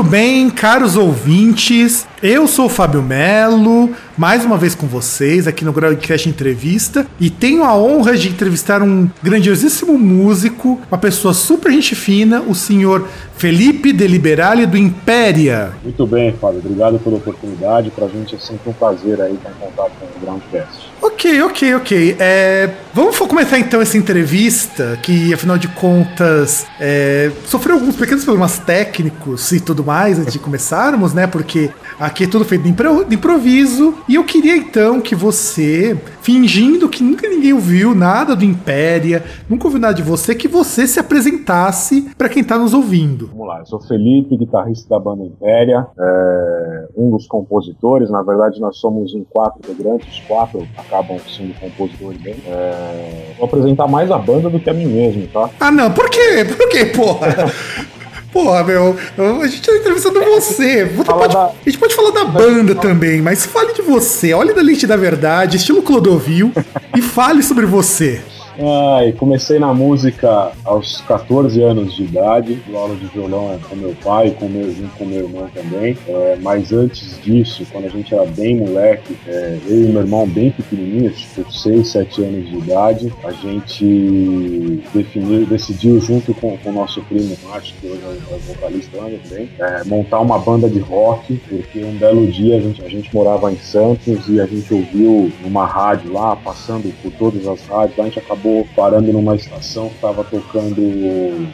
Muito bem, caros ouvintes, eu sou o Fábio Melo, mais uma vez com vocês aqui no Groundcast Entrevista e tenho a honra de entrevistar um grandiosíssimo músico, uma pessoa super gente fina, o senhor Felipe Deliberale do Impéria. Muito bem, Fábio, obrigado pela oportunidade, pra gente é sempre um prazer aí estar em contato com o Groundcast. Ok, ok, ok. É, vamos começar então essa entrevista, que afinal de contas é, sofreu alguns pequenos problemas técnicos e tudo mais antes de começarmos, né? Porque aqui é tudo feito de impro- de improviso. E eu queria então que você, fingindo que nunca ninguém ouviu nada do Impéria, nunca ouviu nada de você, que você se apresentasse para quem tá nos ouvindo. Vamos lá, eu sou Felipe, guitarrista da banda Impéria, é, um dos compositores, na verdade nós somos em quatro integrantes, os quatro acabam sendo compositores dele. É, vou apresentar mais a banda do que a mim mesmo, tá? Ah, não, por quê? Por quê, porra? Porra, meu, a gente tá entrevistando você. Você pode- da- A gente pode falar da banda também, mas fale de você. Olhe da lente da verdade, estilo Clodovil, e fale sobre você. Ai, comecei na música aos 14 anos de idade, dou aula de violão com meu pai, com meu, junto com meu irmão também. É, mas antes disso, quando a gente era bem moleque, é, eu e meu irmão bem pequenininhos, tipo 6, 7 anos de idade, a gente definiu, decidiu junto com o nosso primo Márcio, que hoje é o vocalista também, é, montar uma banda de rock, porque um belo dia a gente, a gente morava em Santos e a gente ouviu numa rádio lá, passando por todas as rádios, a gente acabou parando numa estação que estava tocando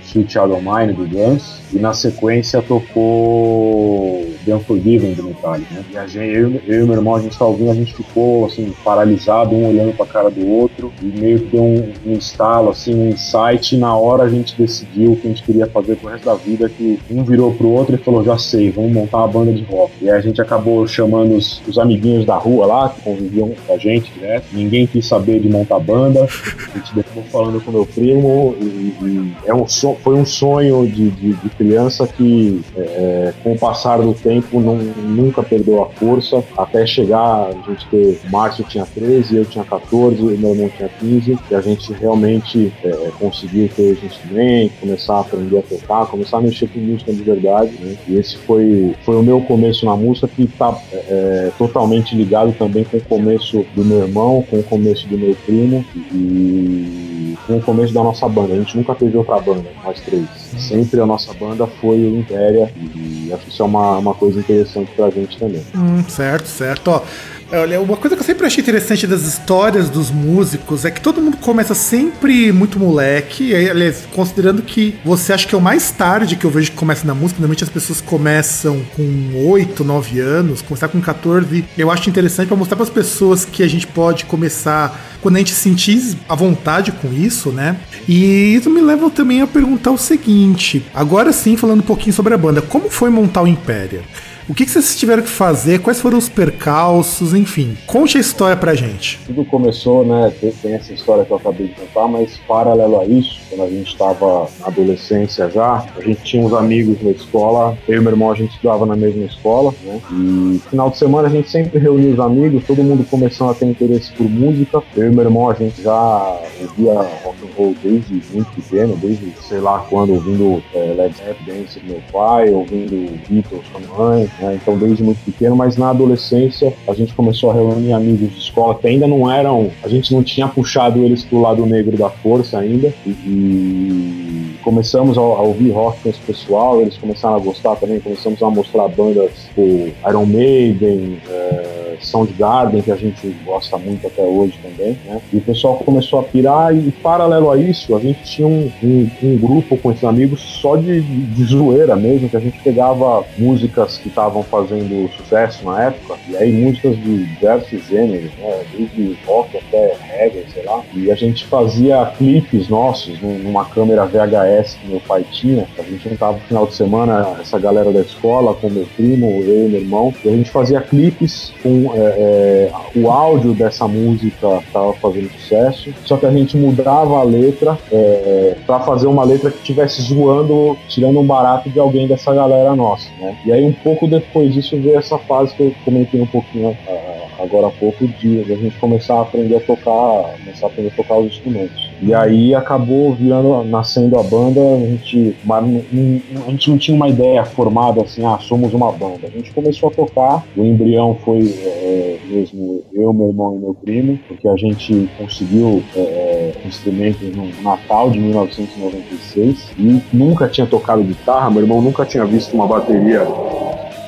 Sweet of Mine do Guns e na sequência tocou The Unforgiven do Metallica, né? E a gente, eu, eu e meu irmão, a gente ouvindo, a gente ficou assim, paralisado, um olhando pra cara do outro e meio que deu um, um estalo, assim, um insight e na hora a gente decidiu o que a gente queria fazer pro resto da vida, que um virou pro outro e falou, já sei, vamos montar uma banda de rock. E aí a gente acabou chamando os, os amiguinhos da rua lá, que conviviam com a gente direto, ninguém quis saber de montar banda, gente acabou falando com meu primo e, e é um so- foi um sonho de, de- de criança que é, com o passar do tempo não, nunca perdeu a força até chegar a gente ter Márcio tinha 13, eu tinha 14, o meu irmão tinha 15 e a gente realmente é, conseguiu ter os instrumentos, começar a aprender a tocar, começar a mexer com música de verdade né? e esse foi, foi o meu começo na música que está totalmente ligado também com o começo do meu irmão, com o começo do meu primo e com o começo da nossa banda. A gente nunca teve outra banda, nós três. Sempre a nossa banda foi o Impéria e acho que isso é uma, uma coisa interessante pra gente também. Hum, certo, certo. Ó, olha, uma coisa que eu sempre achei interessante das histórias dos músicos é que todo mundo começa sempre muito moleque. Aliás, considerando que você acha que é o mais tarde que eu vejo que começa na música, normalmente as pessoas começam com 8, 9 anos, começar com 14. Eu acho interessante para mostrar para as pessoas que a gente pode começar quando a gente sentir a vontade com isso, né? E isso me leva também a perguntar o seguinte: agora sim, falando um pouquinho sobre a banda, como foi montar o Império? O que, que vocês tiveram que fazer? Quais foram os percalços? Enfim, conte a história pra gente. Tudo começou, né? Tem, essa história que eu acabei de contar, mas paralelo a isso, quando a gente estava na adolescência já, a gente tinha uns amigos na escola, eu e meu irmão a gente estudava na mesma escola, né? E final de semana a gente sempre reunia os amigos, todo mundo começando a ter interesse por música. Eu e meu irmão a gente já ouvia rock and roll desde muito pequeno, desde sei lá quando, ouvindo é, Led Zeppelin meu pai, ouvindo Beatles com a mãe, né? Então desde muito pequeno, mas na adolescência a gente começou a reunir amigos de escola que ainda não eram, a gente não tinha puxado eles pro lado negro da força ainda e, e começamos a, a ouvir rock com esse pessoal, eles começaram a gostar também, começamos a mostrar bandas tipo Iron Maiden, é, Soundgarden, que a gente gosta muito até hoje também, né? E o pessoal começou a pirar e, paralelo a isso, a gente tinha um, um, um grupo com esses amigos só de, de, zoeira mesmo, que a gente pegava músicas que estavam fazendo sucesso na época, e aí músicas de diversos gêneros, né? Desde rock até reggae, sei lá. E a gente fazia clipes nossos numa câmera VHS que meu pai tinha. A gente juntava no final de semana essa galera da escola com meu primo, eu e meu irmão, e a gente fazia clipes com é, é, o áudio dessa música estava fazendo sucesso, só que a gente mudava a letra é, para fazer uma letra que estivesse zoando, tirando um barato de alguém dessa galera nossa, né? E aí um pouco depois disso veio essa fase que eu comentei um pouquinho uh, agora há pouco de, a gente começar a aprender a tocar, começar a aprender a tocar os instrumentos. E aí acabou virando, nascendo a banda, a gente, a gente não tinha uma ideia formada assim, ah, somos uma banda. A gente começou a tocar, o embrião foi é, mesmo eu, meu irmão e meu primo, porque a gente conseguiu é, é instrumentos no Natal de 1996 e nunca tinha tocado guitarra, meu irmão nunca tinha visto uma bateria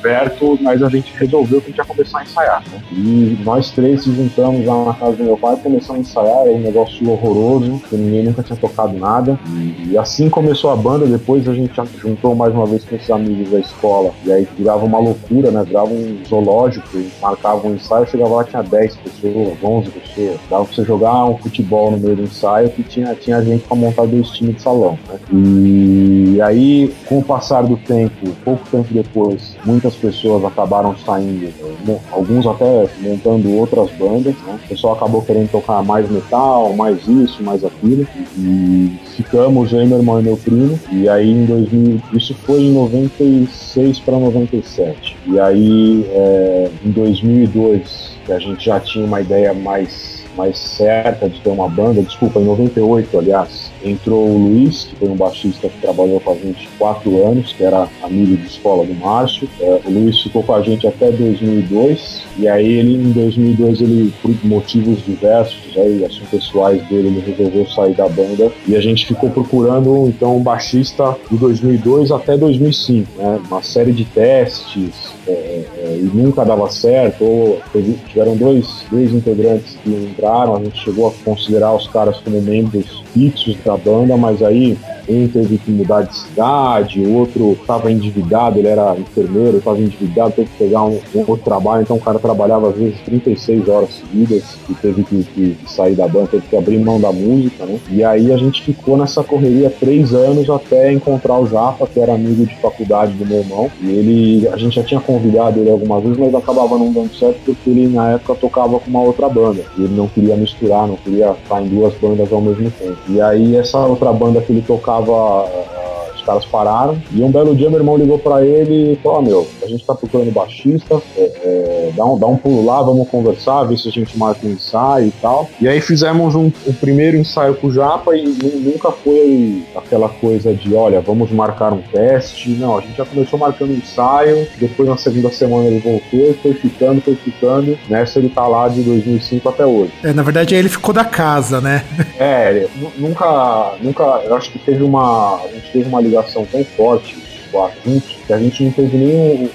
perto, mas a gente resolveu que a gente ia começar a ensaiar. Né? E nós três se juntamos lá na casa do meu pai, começamos a ensaiar, era um negócio horroroso, que ninguém nunca tinha tocado nada. E, assim começou a banda, depois a gente juntou mais uma vez com esses amigos da escola, e aí virava uma loucura, né? Virava um zoológico, marcava um ensaio, chegava lá, tinha 10 pessoas, 11 pessoas. Dava pra você jogar um futebol no meio do ensaio que tinha, tinha gente pra montar dois times de salão. Né? E aí, com o passar do tempo, pouco tempo depois, muitas muitas pessoas acabaram saindo, né? alguns até montando outras bandas, né? o pessoal acabou querendo tocar mais metal, mais isso, mais aquilo, e ficamos, eu, meu irmão e meu primo, e aí em 2000, isso foi em 96 para 97, e aí é, em 2002, que a gente já tinha uma ideia mais mais certa de ter uma banda, desculpa, em 98, aliás, entrou o Luiz, que foi um baixista que trabalhou com a gente quatro anos, que era amigo de escola do Márcio. É, o Luiz ficou com a gente até 2002, e aí ele, em 2002, ele, por motivos diversos, aí, assuntos pessoais dele, ele resolveu sair da banda, e a gente ficou procurando, então, um baixista de 2002 até 2005, né? Uma série de testes, é, e nunca dava certo, ou tiveram dois, dois integrantes que entraram, a gente chegou a considerar os caras como membros fixos da banda, mas aí um teve que mudar de cidade, o outro estava endividado, ele era enfermeiro, estava endividado, teve que pegar um, um, outro trabalho, então o cara trabalhava às vezes 36 horas seguidas e teve que, que, sair da banda, teve que abrir mão da música, né? E aí a gente ficou nessa correria três anos até encontrar o Japa, que era amigo de faculdade do meu irmão, e ele, a gente já tinha convidado ele algumas vezes, mas acabava não dando certo porque ele na época tocava com uma outra banda, e ele não queria misturar, não queria estar em duas bandas ao mesmo tempo. E aí essa outra banda que ele tocava os caras pararam. E um belo dia meu irmão ligou para ele e falou: meu, a gente tá procurando baixista, é, é, dá, um, dá um pulo lá, vamos conversar, ver se a gente marca um ensaio e tal. E aí fizemos um, um primeiro ensaio com o Japa e nunca foi aquela coisa de: olha, vamos marcar um teste. Não, a gente já começou marcando um ensaio, depois na segunda semana ele voltou, foi ficando, foi ficando. Nessa ele tá lá de 2005 até hoje. É, na verdade ele ficou da casa, né? É, nunca, nunca, eu acho que teve uma, a gente teve uma ligação tão forte os quatro juntos que a gente não teve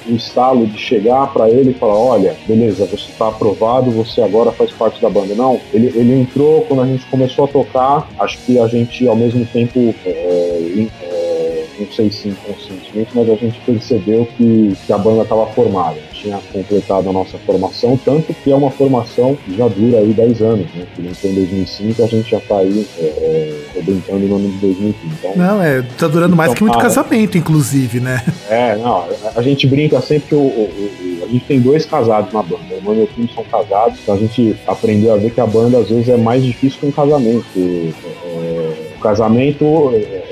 o, estalo de chegar para ele e falar: olha, beleza, você está aprovado, você agora faz parte da banda. Não, ele, ele entrou quando a gente começou a tocar. Acho que a gente, ao mesmo tempo, é, é, não sei se inconscientemente, mas a gente percebeu que, que a banda estava formada tinha completado a nossa formação, tanto que é uma formação que já dura aí 10 anos, né? Que entrou em 2005 a gente já tá aí é, é, brincando no ano de 2015. Então, não, é, tá durando mais então, que muito casamento, inclusive, né? É, não, a, a gente brinca sempre que o, o, o, a gente tem dois casados na banda, o irmão e meu primo são casados, então a gente aprendeu a ver que a banda às vezes é mais difícil que um casamento. Que, é, o casamento é,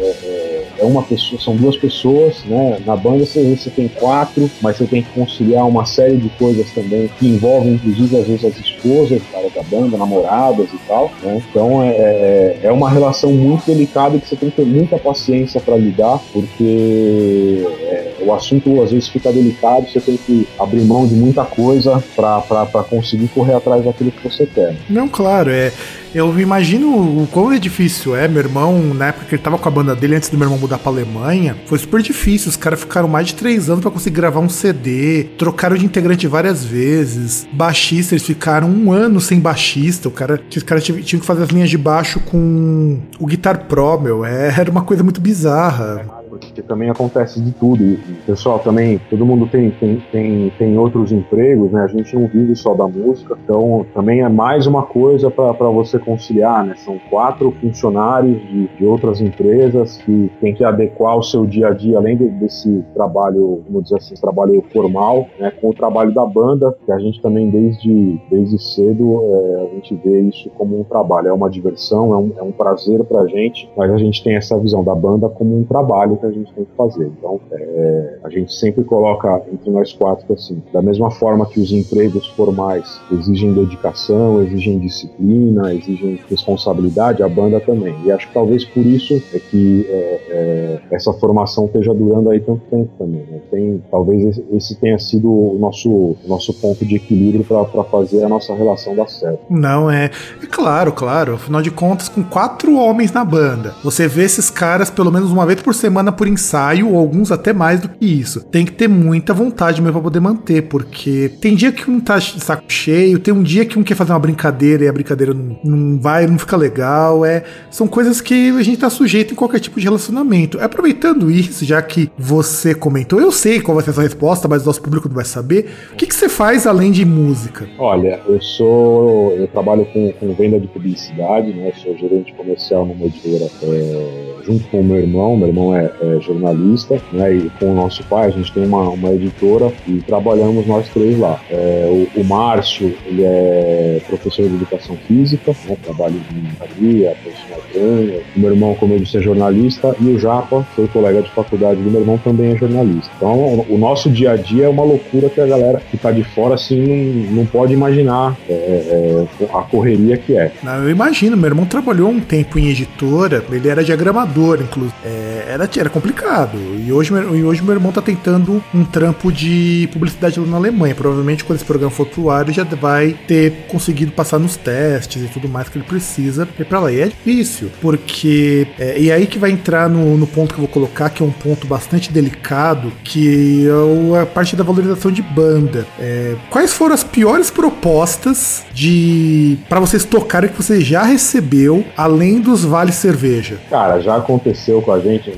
é, uma pessoa, são duas pessoas, né? Na banda você, você tem quatro, mas você tem que conciliar uma série de coisas também que envolvem, inclusive, às vezes as esposas cara, da banda, namoradas e tal, né? Então é, é, é uma relação muito delicada que você tem que ter muita paciência para lidar, porque é, o assunto às vezes fica delicado, você tem que abrir mão de muita coisa para conseguir correr atrás daquilo que você quer. Não, claro, é. Eu imagino o quão é difícil é. Meu irmão, na época que ele tava com a banda dele, antes do meu irmão mudar pra Alemanha, foi super difícil. Os caras ficaram mais de três anos para conseguir gravar um CD, trocaram de integrante várias vezes. Baixista, eles ficaram um ano sem baixista. O cara, os caras tinham que fazer as linhas de baixo com o Guitar Pro, meu. É, era uma coisa muito bizarra porque também acontece de tudo. Pessoal, também, todo mundo tem, tem, tem, tem outros empregos, né? A gente não vive só da música, então também é mais uma coisa para você conciliar, né? São quatro funcionários de, de outras empresas que tem que adequar o seu dia a dia, além de, desse trabalho, vamos dizer assim, trabalho formal, né? Com o trabalho da banda, que a gente também desde, desde cedo é, a gente vê isso como um trabalho, é uma diversão, é um, é um prazer pra gente, mas a gente tem essa visão da banda como um trabalho que a gente tem que fazer. Então, é, a gente sempre coloca entre nós quatro que, assim, da mesma forma que os empregos formais exigem dedicação, exigem disciplina, exigem responsabilidade, a banda também. E acho que talvez por isso é que é, é, essa formação esteja durando aí tanto tempo também. Né? Tem, talvez esse tenha sido o nosso, nosso ponto de equilíbrio para fazer a nossa relação dar certo. Não, é, é claro, claro. Afinal de contas, com quatro homens na banda, você vê esses caras pelo menos uma vez por semana por ensaio, ou alguns até mais do que isso. Tem que ter muita vontade mesmo pra poder manter, porque tem dia que um tá de saco cheio, tem um dia que um quer fazer uma brincadeira e a brincadeira não, não vai, não fica legal. É, são coisas que a gente tá sujeito em qualquer tipo de relacionamento. Aproveitando isso, já que você comentou, eu sei qual vai ser a sua resposta, mas o nosso público não vai saber. O que, que você faz além de música? Olha, eu sou. Eu trabalho com, com venda de publicidade, né? sou gerente comercial numa editora. É junto com o meu irmão, meu irmão é, é, jornalista, né, e com o nosso pai, a gente tem uma, uma editora e trabalhamos nós três lá. É, o, o, Márcio, ele é professor de educação física, né, trabalha em engenharia, profissional treino. O meu irmão, como eu disse, é jornalista e o Japa, foi colega de faculdade do meu irmão, também é jornalista. Então, o, nosso dia a dia é uma loucura que a galera que tá de fora, assim, não, não pode imaginar é, é, a correria que é. Não, eu imagino, meu irmão trabalhou um tempo em editora, ele era diagramador inclusive. É, era, era complicado. E hoje, e hoje meu irmão tá tentando um trampo de publicidade na Alemanha. Provavelmente quando esse programa for pro ar, ele já vai ter conseguido passar nos testes e tudo mais que ele precisa ir pra lá. E é difícil, porque. É, e aí que vai entrar no, no ponto que eu vou colocar, que é um ponto bastante delicado, que é a parte da valorização de banda. É, quais foram as piores propostas de para vocês tocarem que você já recebeu, além dos vales cerveja? Cara, já aconteceu com a gente,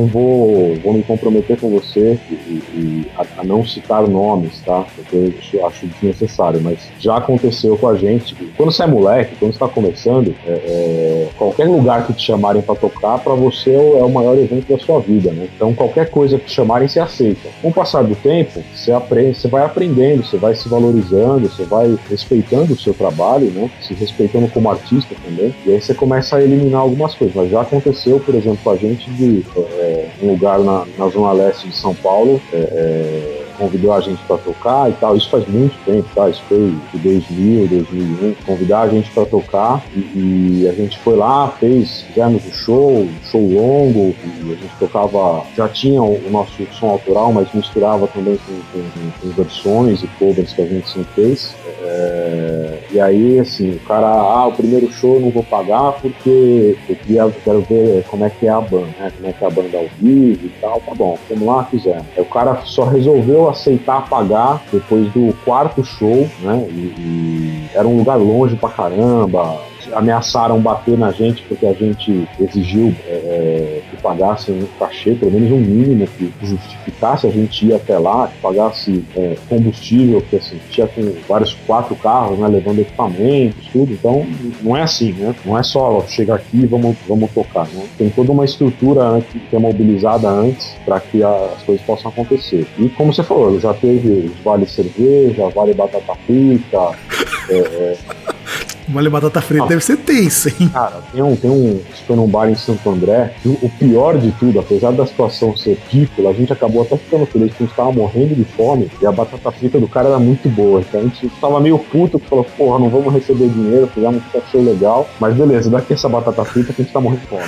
não vou, vou me comprometer com você e, e a, a, não citar nomes, tá? Porque eu acho desnecessário, mas já aconteceu com a gente. Quando você é moleque, quando está começando, é, é, qualquer lugar que te chamarem para tocar, para você é o maior evento da sua vida, né? Então qualquer coisa que te chamarem, você aceita. Com o passar do tempo, você aprende, você vai aprendendo, você vai se valorizando, você vai respeitando o seu trabalho, né? Se respeitando como artista também. E aí você começa a eliminar algumas coisas. Mas já aconteceu, por exemplo, com a gente de é, um lugar na, na zona leste de São Paulo. É, é convidou a gente para tocar e tal. Isso faz muito tempo, tá? Isso foi de 2000, 2001. Convidar a gente para tocar e, e, a gente foi lá, fez, fizemos um show, um show longo a gente tocava, já tinha o, nosso som autoral, mas misturava também com, com, com, versões e covers que a gente sempre fez. É, e aí, assim, o cara, ah, o primeiro show eu não vou pagar porque eu queria, quero ver como é que é a banda, né? Como é que é a banda ao vivo e tal. Tá bom, vamos lá, fizemos. Aí o cara só resolveu aceitar pagar depois do quarto show, né? E, e era um lugar longe pra caramba, ameaçaram bater na gente porque a gente exigiu é, é, que pagasse um cachê, pelo menos um mínimo que justificasse a gente ir até lá, que pagasse é, combustível, porque assim, tinha com vários quatro carros, né, levando equipamentos, tudo. Então, não é assim, né? Não é só chegar aqui e vamos, vamos tocar, né? Tem toda uma estrutura né, que é mobilizada antes para que as coisas possam acontecer. E como você falou, já teve vale cerveja, vale batata frita, é, é Molho batata frita deve ser tenso, hein? Cara, tem um, tem um. Foi num bar em Santo André. e o- pior de tudo, apesar da situação ser ridícula, a gente acabou até ficando feliz que a gente tava morrendo de fome e a batata frita do cara era muito boa. Então a gente tava meio puto, que falou, porra, não vamos receber dinheiro, fizemos um cachê legal. Mas beleza, daqui essa batata frita que a gente tá morrendo de fome.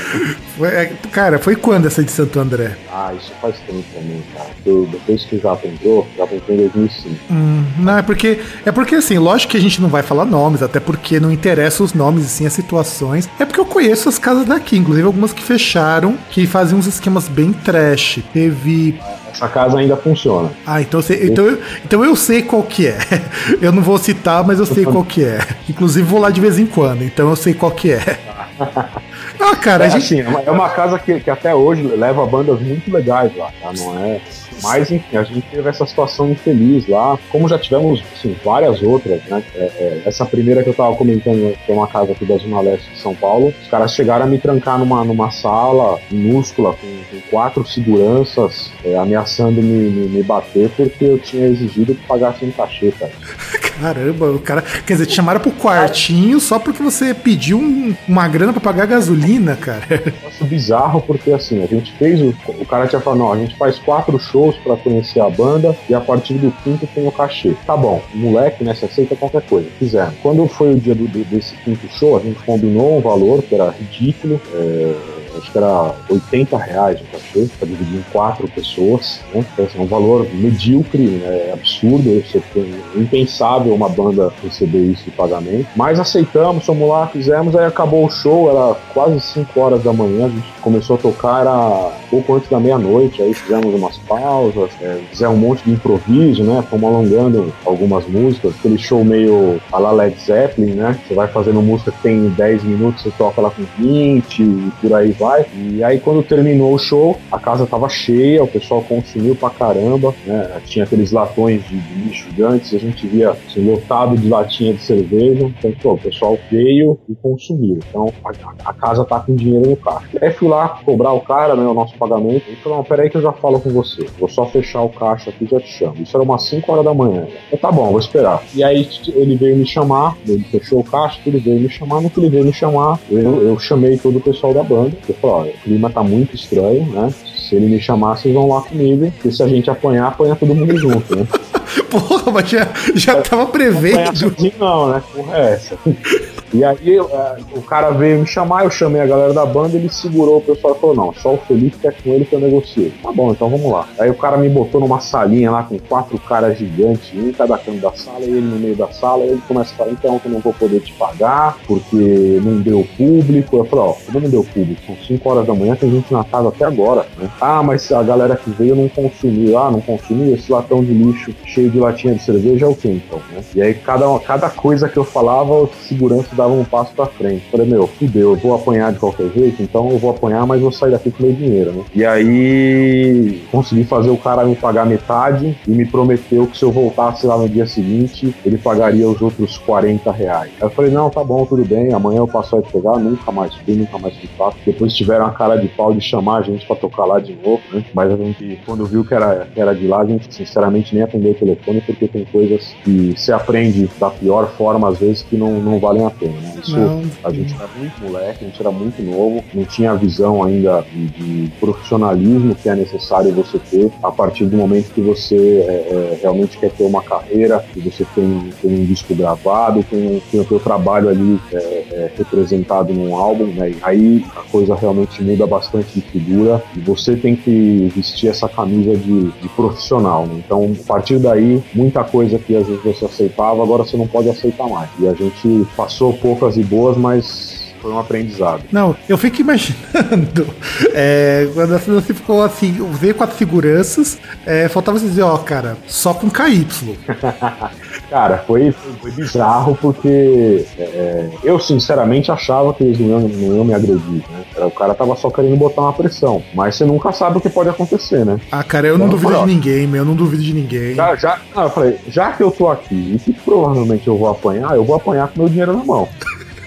Foi- é, cara, foi quando essa de Santo André? Ah, isso faz tempo também, cara. Eu- depois que entrou, o Japa entrou em 2005. Hum, não, é porque. É porque assim, lógico que a gente não vai falar nomes, até porque não interessa os nomes e sim as situações. É porque eu conheço as casas daqui, inclusive algumas que fecharam, que faziam uns esquemas bem trash. Teve. Essa casa ainda funciona. Ah, então, eu sei- então, eu, então eu sei qual que é. Eu não vou citar, mas eu sei qual que é. Inclusive vou lá de vez em quando, então eu sei qual que é. Ah, cara, É, a gente. assim, é uma- é uma casa que, que até hoje leva bandas muito legais lá, tá? Não é. Mas, enfim, a gente teve essa situação infeliz lá, como já tivemos assim, várias outras, né? É, é, essa primeira que eu tava comentando, que é uma casa aqui da Zona Leste de São Paulo, os caras chegaram a me trancar numa, numa sala minúscula com, com quatro seguranças é, ameaçando me, me, me bater porque eu tinha exigido que pagasse um cachê, cara. Caramba, o cara. Quer dizer, te chamaram pro quartinho só porque você pediu um- uma grana pra pagar gasolina, cara. negócio bizarro porque assim, a gente fez o. O cara tinha falado, não, a gente faz quatro shows pra conhecer a banda e a partir do quinto tem o cachê. Tá bom, moleque, né, se aceita qualquer coisa. Fizeram. Quando foi o dia do, do- desse quinto show, a gente combinou um valor que era ridículo. é, Acho que era 80 reais o cachê, para dividir em quatro pessoas. Né? Então, assim, é um valor medíocre, né? é absurdo, é impensável uma banda receber isso de pagamento. Mas aceitamos, fomos lá, fizemos, aí acabou o show, era quase 5 horas da manhã, a gente começou a tocar, era pouco antes da meia-noite, aí fizemos umas pausas, é, fizemos um monte de improviso, né? Fomos alongando algumas músicas, aquele show meio a la Led Zeppelin, né? Você vai fazendo música que tem 10 minutos, você toca lá com 20 e por aí vai. E aí quando terminou o show, a casa tava cheia, o pessoal consumiu pra caramba, né? Tinha aqueles latões de, lixo gigantes, a gente via assim, lotado de latinha de cerveja. Então, pô, o pessoal veio e consumiu. Então a, a casa tá com dinheiro no caixa. Aí fui lá cobrar o cara, né? O nosso pagamento. Ele falou: não, peraí que eu já falo com você. Vou só fechar o caixa aqui e já te chamo. Isso era umas 5 horas da manhã. Eu, tá bom, vou esperar. E aí ele veio me chamar, ele fechou o caixa, ele veio me chamar. No que ele veio me chamar, eu, eu chamei todo o pessoal da banda. Eu falei: olha, o clima tá muito estranho, né? Se ele me chamar, vocês vão lá comigo. Porque se a gente apanhar, apanha todo mundo junto, né? Porra, mas já, já tava prevendo. sozinho não, né? Porra é essa. E aí é, o cara veio me chamar, eu chamei a galera da banda, ele segurou o pessoal e falou, não, só o Felipe que é com ele que eu negocio. Tá bom, então vamos lá. Aí o cara me botou numa salinha lá com quatro caras gigantes, um em cada canto da sala, e ele no meio da sala, e ele começa a falar, então eu não vou poder te pagar, porque não deu público. Eu falei, ó, como não deu público? São 5 horas da manhã, tem gente na casa até agora, né? Ah, mas a galera que veio não consumiu. Ah, não consumiu? Esse latão de lixo cheio de latinha de cerveja é o quê, então, né? E aí cada, cada coisa que eu falava, o segurança dava um passo pra frente. Falei, meu, fudeu, eu vou apanhar de qualquer jeito, então eu vou apanhar, mas vou sair daqui com meu dinheiro, né? E aí consegui fazer o cara me pagar metade e me prometeu que se eu voltasse lá no dia seguinte, ele pagaria os outros 40 reais. Aí eu falei, não, tá bom, tudo bem, amanhã eu passo aí pegar, nunca mais fui, nunca mais fui fato. Depois tiveram a cara de pau de chamar a gente pra tocar lá de novo, né? Mas a gente, quando viu que era, que era de lá, a gente sinceramente nem atendeu o telefone, porque tem coisas que se aprende da pior forma, às vezes, que não, não valem a pena, né? Isso Não. a gente era muito moleque, a gente era muito novo, não tinha a visão ainda de, de profissionalismo que é necessário você ter a partir do momento que você é, é, realmente quer ter uma carreira, que você tem, tem um disco gravado, tem, tem o seu trabalho ali é, é, representado num álbum, né? E aí a coisa realmente muda bastante de figura e você tem que vestir essa camisa de, de profissional, né? Então, a partir daí, muita coisa que às vezes você aceitava, agora você não pode aceitar mais. E a gente passou poucas e boas, mas foi um aprendizado. Não, eu fico imaginando. é, quando você ficou assim, veio quatro seguranças, é, faltava você dizer, ó, cara, só com KY. Cara, foi, foi, foi bizarro porque é, eu sinceramente achava que eles não iam, não iam me agredir, né? O cara tava só querendo botar uma pressão. Mas você nunca sabe o que pode acontecer, né? Ah, cara, eu não Não, duvido de ninguém, meu, eu não duvido de ninguém. Já, já, não, eu falei, já que eu tô aqui e que provavelmente eu vou apanhar, eu vou apanhar com meu dinheiro na mão.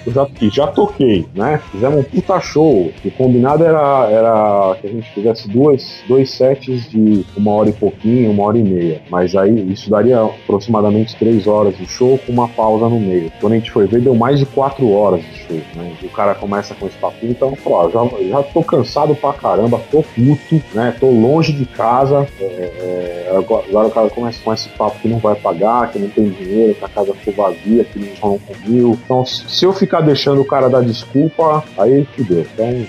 Eu já, já toquei, né? Fizemos um puta show. O combinado era, era que a gente fizesse duas, dois sets de uma hora e pouquinho, uma hora e meia. Mas aí isso daria aproximadamente três horas de show com uma pausa no meio. Quando a gente foi ver, deu mais de quatro horas de show, né? O cara começa com esse papinho, então, pô, já, já tô cansado pra caramba, tô puto, né? Tô longe de casa. É, é, agora o cara começa com esse papo que não vai pagar, que não tem dinheiro, que a casa ficou vazia, que não comiu. Então, se eu ficar deixando o cara dar desculpa, aí fudeu. Então, é,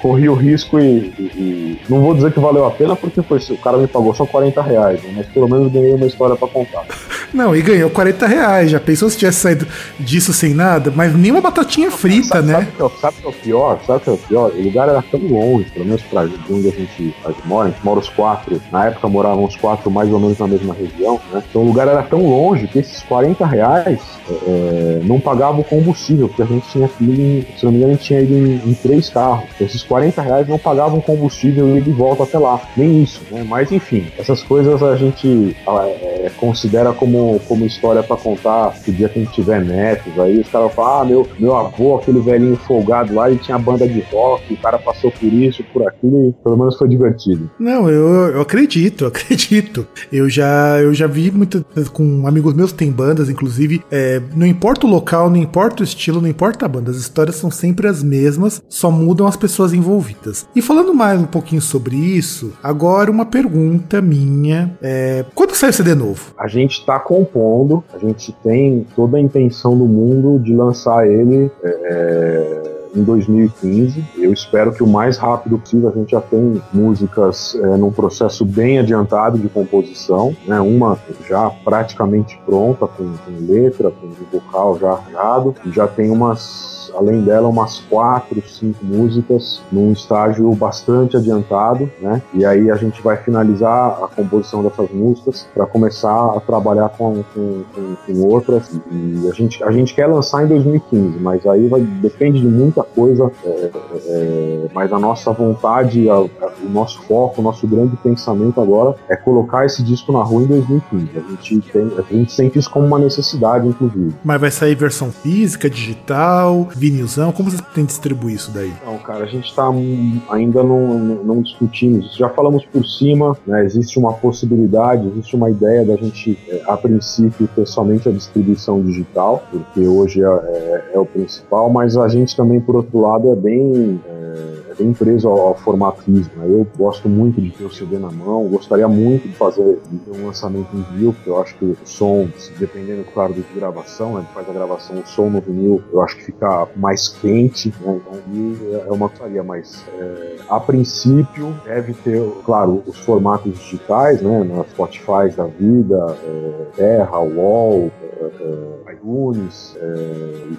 corri o risco e, e, e, não vou dizer que valeu a pena, porque foi, o cara me pagou só 40 reais, né? mas pelo menos ganhei uma história para contar. Não, e ganhou 40 reais. Já pensou se tivesse saído disso sem nada? Mas nem uma batatinha frita, sabe, né? Sabe o que, é o pior? Sabe o que é o pior? O lugar era tão longe, pelo menos pra de onde a gente, a gente mora, a gente mora os quatro. Na época moravam os quatro mais ou menos na mesma região, né? Então o lugar era tão longe que esses 40 reais é, não pagavam o combustível, porque a gente tinha ido, se não me engano, a gente tinha ido em, em três carros. Esses 40 reais não pagavam combustível e de volta até lá. Nem isso, né? Mas enfim, essas coisas a gente é, considera como, como história para contar o dia que a gente tiver netos. Aí os caras falam, ah, meu, meu avô, aquele velhinho folgado lá, ele tinha banda de rock, o cara passou por isso, por aquilo, e pelo menos foi divertido. Não, eu, eu acredito, eu acredito. Eu já, eu já vi muito com amigos meus que têm bandas, inclusive, é, não importa o local, não importa o estilo, não importa a banda, as histórias são sempre as mesmas, só mudam as pessoas envolvidas. E falando mais um pouquinho sobre isso, agora uma pergunta minha: é, quando sai o CD novo? A gente está compondo, a gente tem toda a intenção do mundo de lançar ele. É, em 2015. Eu espero que o mais rápido possível a gente já tem músicas é, num processo bem adiantado de composição, né? Uma já praticamente pronta, com, com letra, com vocal já arranjado, já tem umas além dela, umas quatro, cinco músicas num estágio bastante adiantado, né? E aí a gente vai finalizar a composição dessas músicas para começar a trabalhar com, com, com, com, outras. E a gente, a gente quer lançar em 2015, mas aí vai, depende de muita coisa. É, é, é, mas a nossa vontade, a, a, o nosso foco, o nosso grande pensamento agora é colocar esse disco na rua em 2015. A gente, tem, a gente sente isso como uma necessidade, inclusive. Mas vai sair versão física, digital, vinilzão? Como vocês pretendem distribuir isso daí? Não, cara, a gente está ainda não, não, discutindo isso. Já falamos por cima, né? Existe uma possibilidade, existe uma ideia da gente, é, a princípio, ter somente a distribuição digital, porque hoje é, é, é o principal, mas a gente também, por outro lado, é bem. É, bem preso ao, ao formato físico. Né? Eu gosto muito de ter o CD na mão, gostaria muito de fazer de ter um lançamento em vinil, porque eu acho que o som, dependendo, claro, de gravação, né, faz a gravação, o som no vinil, eu acho que fica mais quente, né? então é uma gostaria, mas é, a princípio deve ter, claro, os formatos digitais, né, na Spotify da vida, é, Terra, Wall, é, é iTunes, é,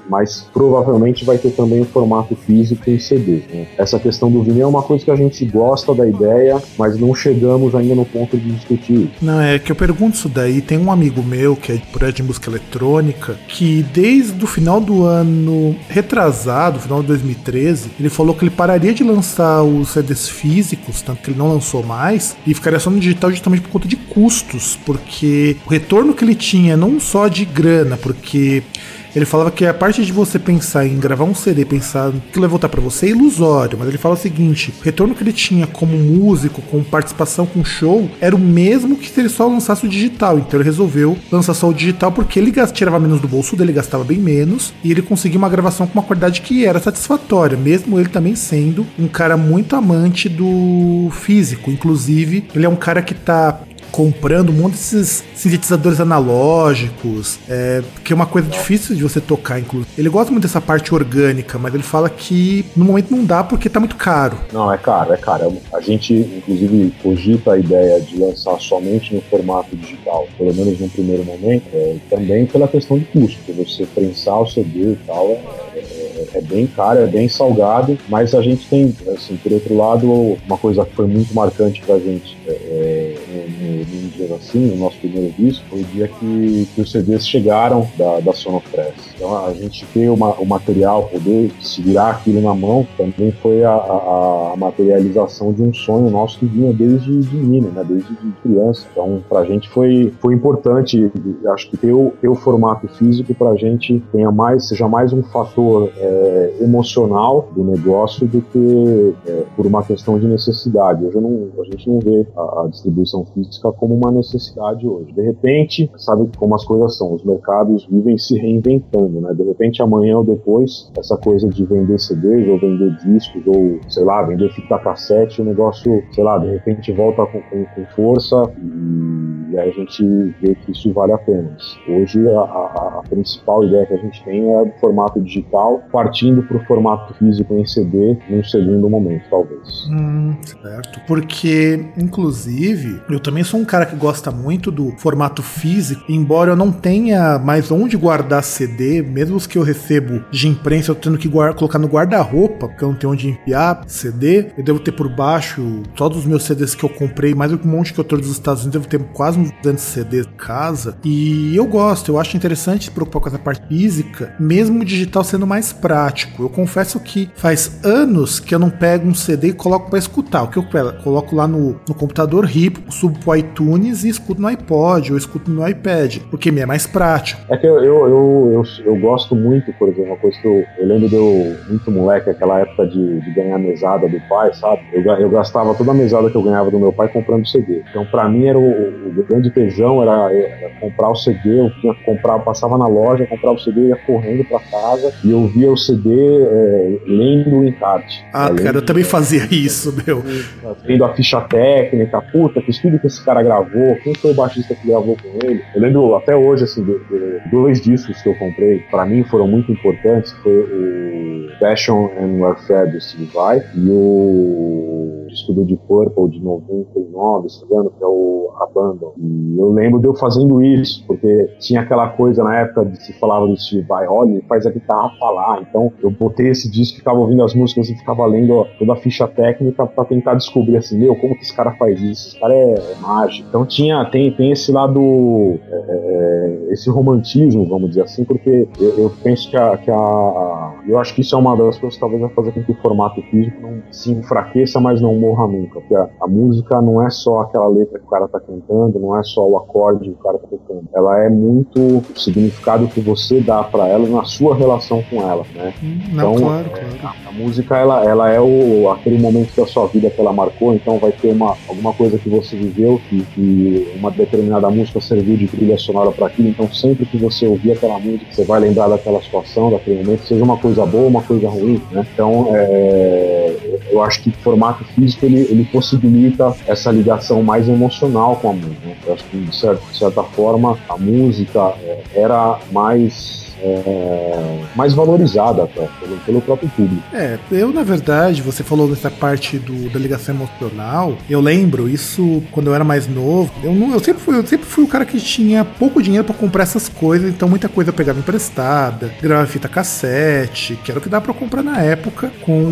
mas provavelmente vai ter também o formato físico em CD. Né? Essa questão do vinil é uma coisa que a gente gosta da ideia, mas não chegamos ainda no ponto de discutir. Não, é que eu pergunto isso daí. Tem um amigo meu que é por de música eletrônica que desde o final do ano retrasado, final de 2013, ele falou que ele pararia de lançar os CDs físicos, tanto que ele não lançou mais, e ficaria só no digital justamente por conta de custos, porque o retorno que ele tinha não só de grana, porque ele falava que a parte de você pensar em gravar um CD, pensar que vai voltar para você é ilusório, mas ele fala o seguinte: o retorno que ele tinha como músico, com participação com show, era o mesmo que se ele só lançasse o digital. Então ele resolveu lançar só o digital porque ele tirava menos do bolso dele, gastava bem menos, e ele conseguia uma gravação com uma qualidade que era satisfatória, mesmo ele também sendo um cara muito amante do físico. Inclusive, ele é um cara que tá comprando um monte desses sintetizadores analógicos, é, que é uma coisa difícil de você tocar, inclusive. Ele gosta muito dessa parte orgânica, mas ele fala que no momento não dá porque tá muito caro. Não, é caro, é caro. A gente, inclusive, cogita a ideia de lançar somente no formato digital, pelo menos no primeiro momento, é, também pela questão de custo, você prensar o CD e tal, é, é, é, bem caro, é bem salgado, mas a gente tem, assim, por outro lado, uma coisa que foi muito marcante pra gente é, é no, no, no assim, no nosso primeiro disco foi o dia que, que os CDs chegaram da, da Sonopress. Então a gente ter uma, o material, poder segurar aquilo na mão, também foi a, a, a materialização de um sonho nosso que vinha desde de menino, né? desde de criança. Então pra gente foi, foi importante, acho que ter o, ter o formato físico pra gente tenha mais, seja mais um fator é, emocional do negócio do que é, por uma questão de necessidade. Hoje não, a gente não vê a, a distribuição física como uma necessidade hoje. De repente, sabe como as coisas são, os mercados vivem se reinventando, né? De repente, amanhã ou depois, essa coisa de vender CDs ou vender discos ou, sei lá, vender fita cassete, o negócio, sei lá, de repente volta com, com, com força e, aí a gente vê que isso vale a pena. Hoje, a, a, a principal ideia que a gente tem é do formato digital, partindo para o formato físico em CD num segundo momento, talvez. Hum, certo. Porque, inclusive, eu também sou um cara que gosta muito do formato físico, embora eu não tenha mais onde guardar CD, mesmo os que eu recebo de imprensa, eu tendo que colocar no guarda-roupa, porque eu não tenho onde enfiar CD. Eu devo ter por baixo todos os meus CDs que eu comprei, mais um monte que eu trouxe dos Estados Unidos, devo ter quase uns 200 CDs em casa. E eu gosto, eu acho interessante se preocupar com essa parte física, mesmo o digital sendo mais prático. Eu confesso que faz anos que eu não pego um CD e coloco para escutar. O que eu coloco lá no, no computador, ripo, subo pro iTunes e escuto no iPod ou escuto no iPad, porque me é mais prático. É que eu, eu, eu, eu, eu gosto muito, por exemplo, uma coisa que eu, eu lembro de eu, muito moleque, aquela época de, de ganhar mesada do pai, sabe? Eu, eu gastava toda a mesada que eu ganhava do meu pai comprando CD. Então, para mim, era o, o, grande tesão era, era, comprar o CD, eu tinha que comprar, eu passava na loja, comprava o CD, ia correndo para casa e eu via o CD é, lendo o encarte. Ah, cara, eu também fazia isso, meu. Lendo a ficha técnica, puta, que estudo que esse cara gravou, quem foi o baixista que gravou com ele. Eu lembro até hoje, assim, de, de dois discos que eu comprei, para mim foram muito importantes, foi o Fashion and Warfare do Steve Vai e o disco do Deep Purple de 99, se engano, que é o Abandon. E eu lembro de eu fazendo isso, porque tinha aquela coisa na época de se falava do Steve Vai, olha, ele faz a guitarra falar. Então eu botei esse disco, ficava ouvindo as músicas e ficava lendo ó, toda a ficha técnica para tentar descobrir assim, meu, como que esse cara faz isso? Esse cara é, é mágico. Então tinha, tem, tem esse lado, é, é, esse romantismo, vamos dizer assim, porque eu, eu penso que a, que a, eu acho que isso é uma das coisas que talvez vai fazer com que o formato físico não se enfraqueça, mas não morra nunca. Porque a, a, música não é só aquela letra que o cara tá cantando, não é só o acorde que o cara tá tocando. Ela é muito o significado que você dá para ela na sua relação com ela, né? Hum, não, então, claro, claro. A, a, música, ela, ela é o, aquele momento da sua vida que ela marcou, então vai ter uma, alguma coisa que você viveu, que, que uma determinada música serviu de trilha sonora para aquilo, então sempre que você ouvir aquela música, você vai lembrar daquela situação, daquele momento, seja uma coisa boa ou uma coisa ruim, né? Então, é, eu acho que o formato físico ele, ele possibilita essa ligação mais emocional com a música. Né? Eu acho que, de certa, de certa forma, a música é, era mais é, mais valorizada até pelo, pelo, próprio público. É, eu na verdade, você falou dessa parte do, da ligação emocional, eu lembro isso quando eu era mais novo. Eu, não, eu, sempre, fui, eu sempre fui o cara que tinha pouco dinheiro para comprar essas coisas, então muita coisa eu pegava emprestada, gravava fita cassete, que era o que dava para comprar na época com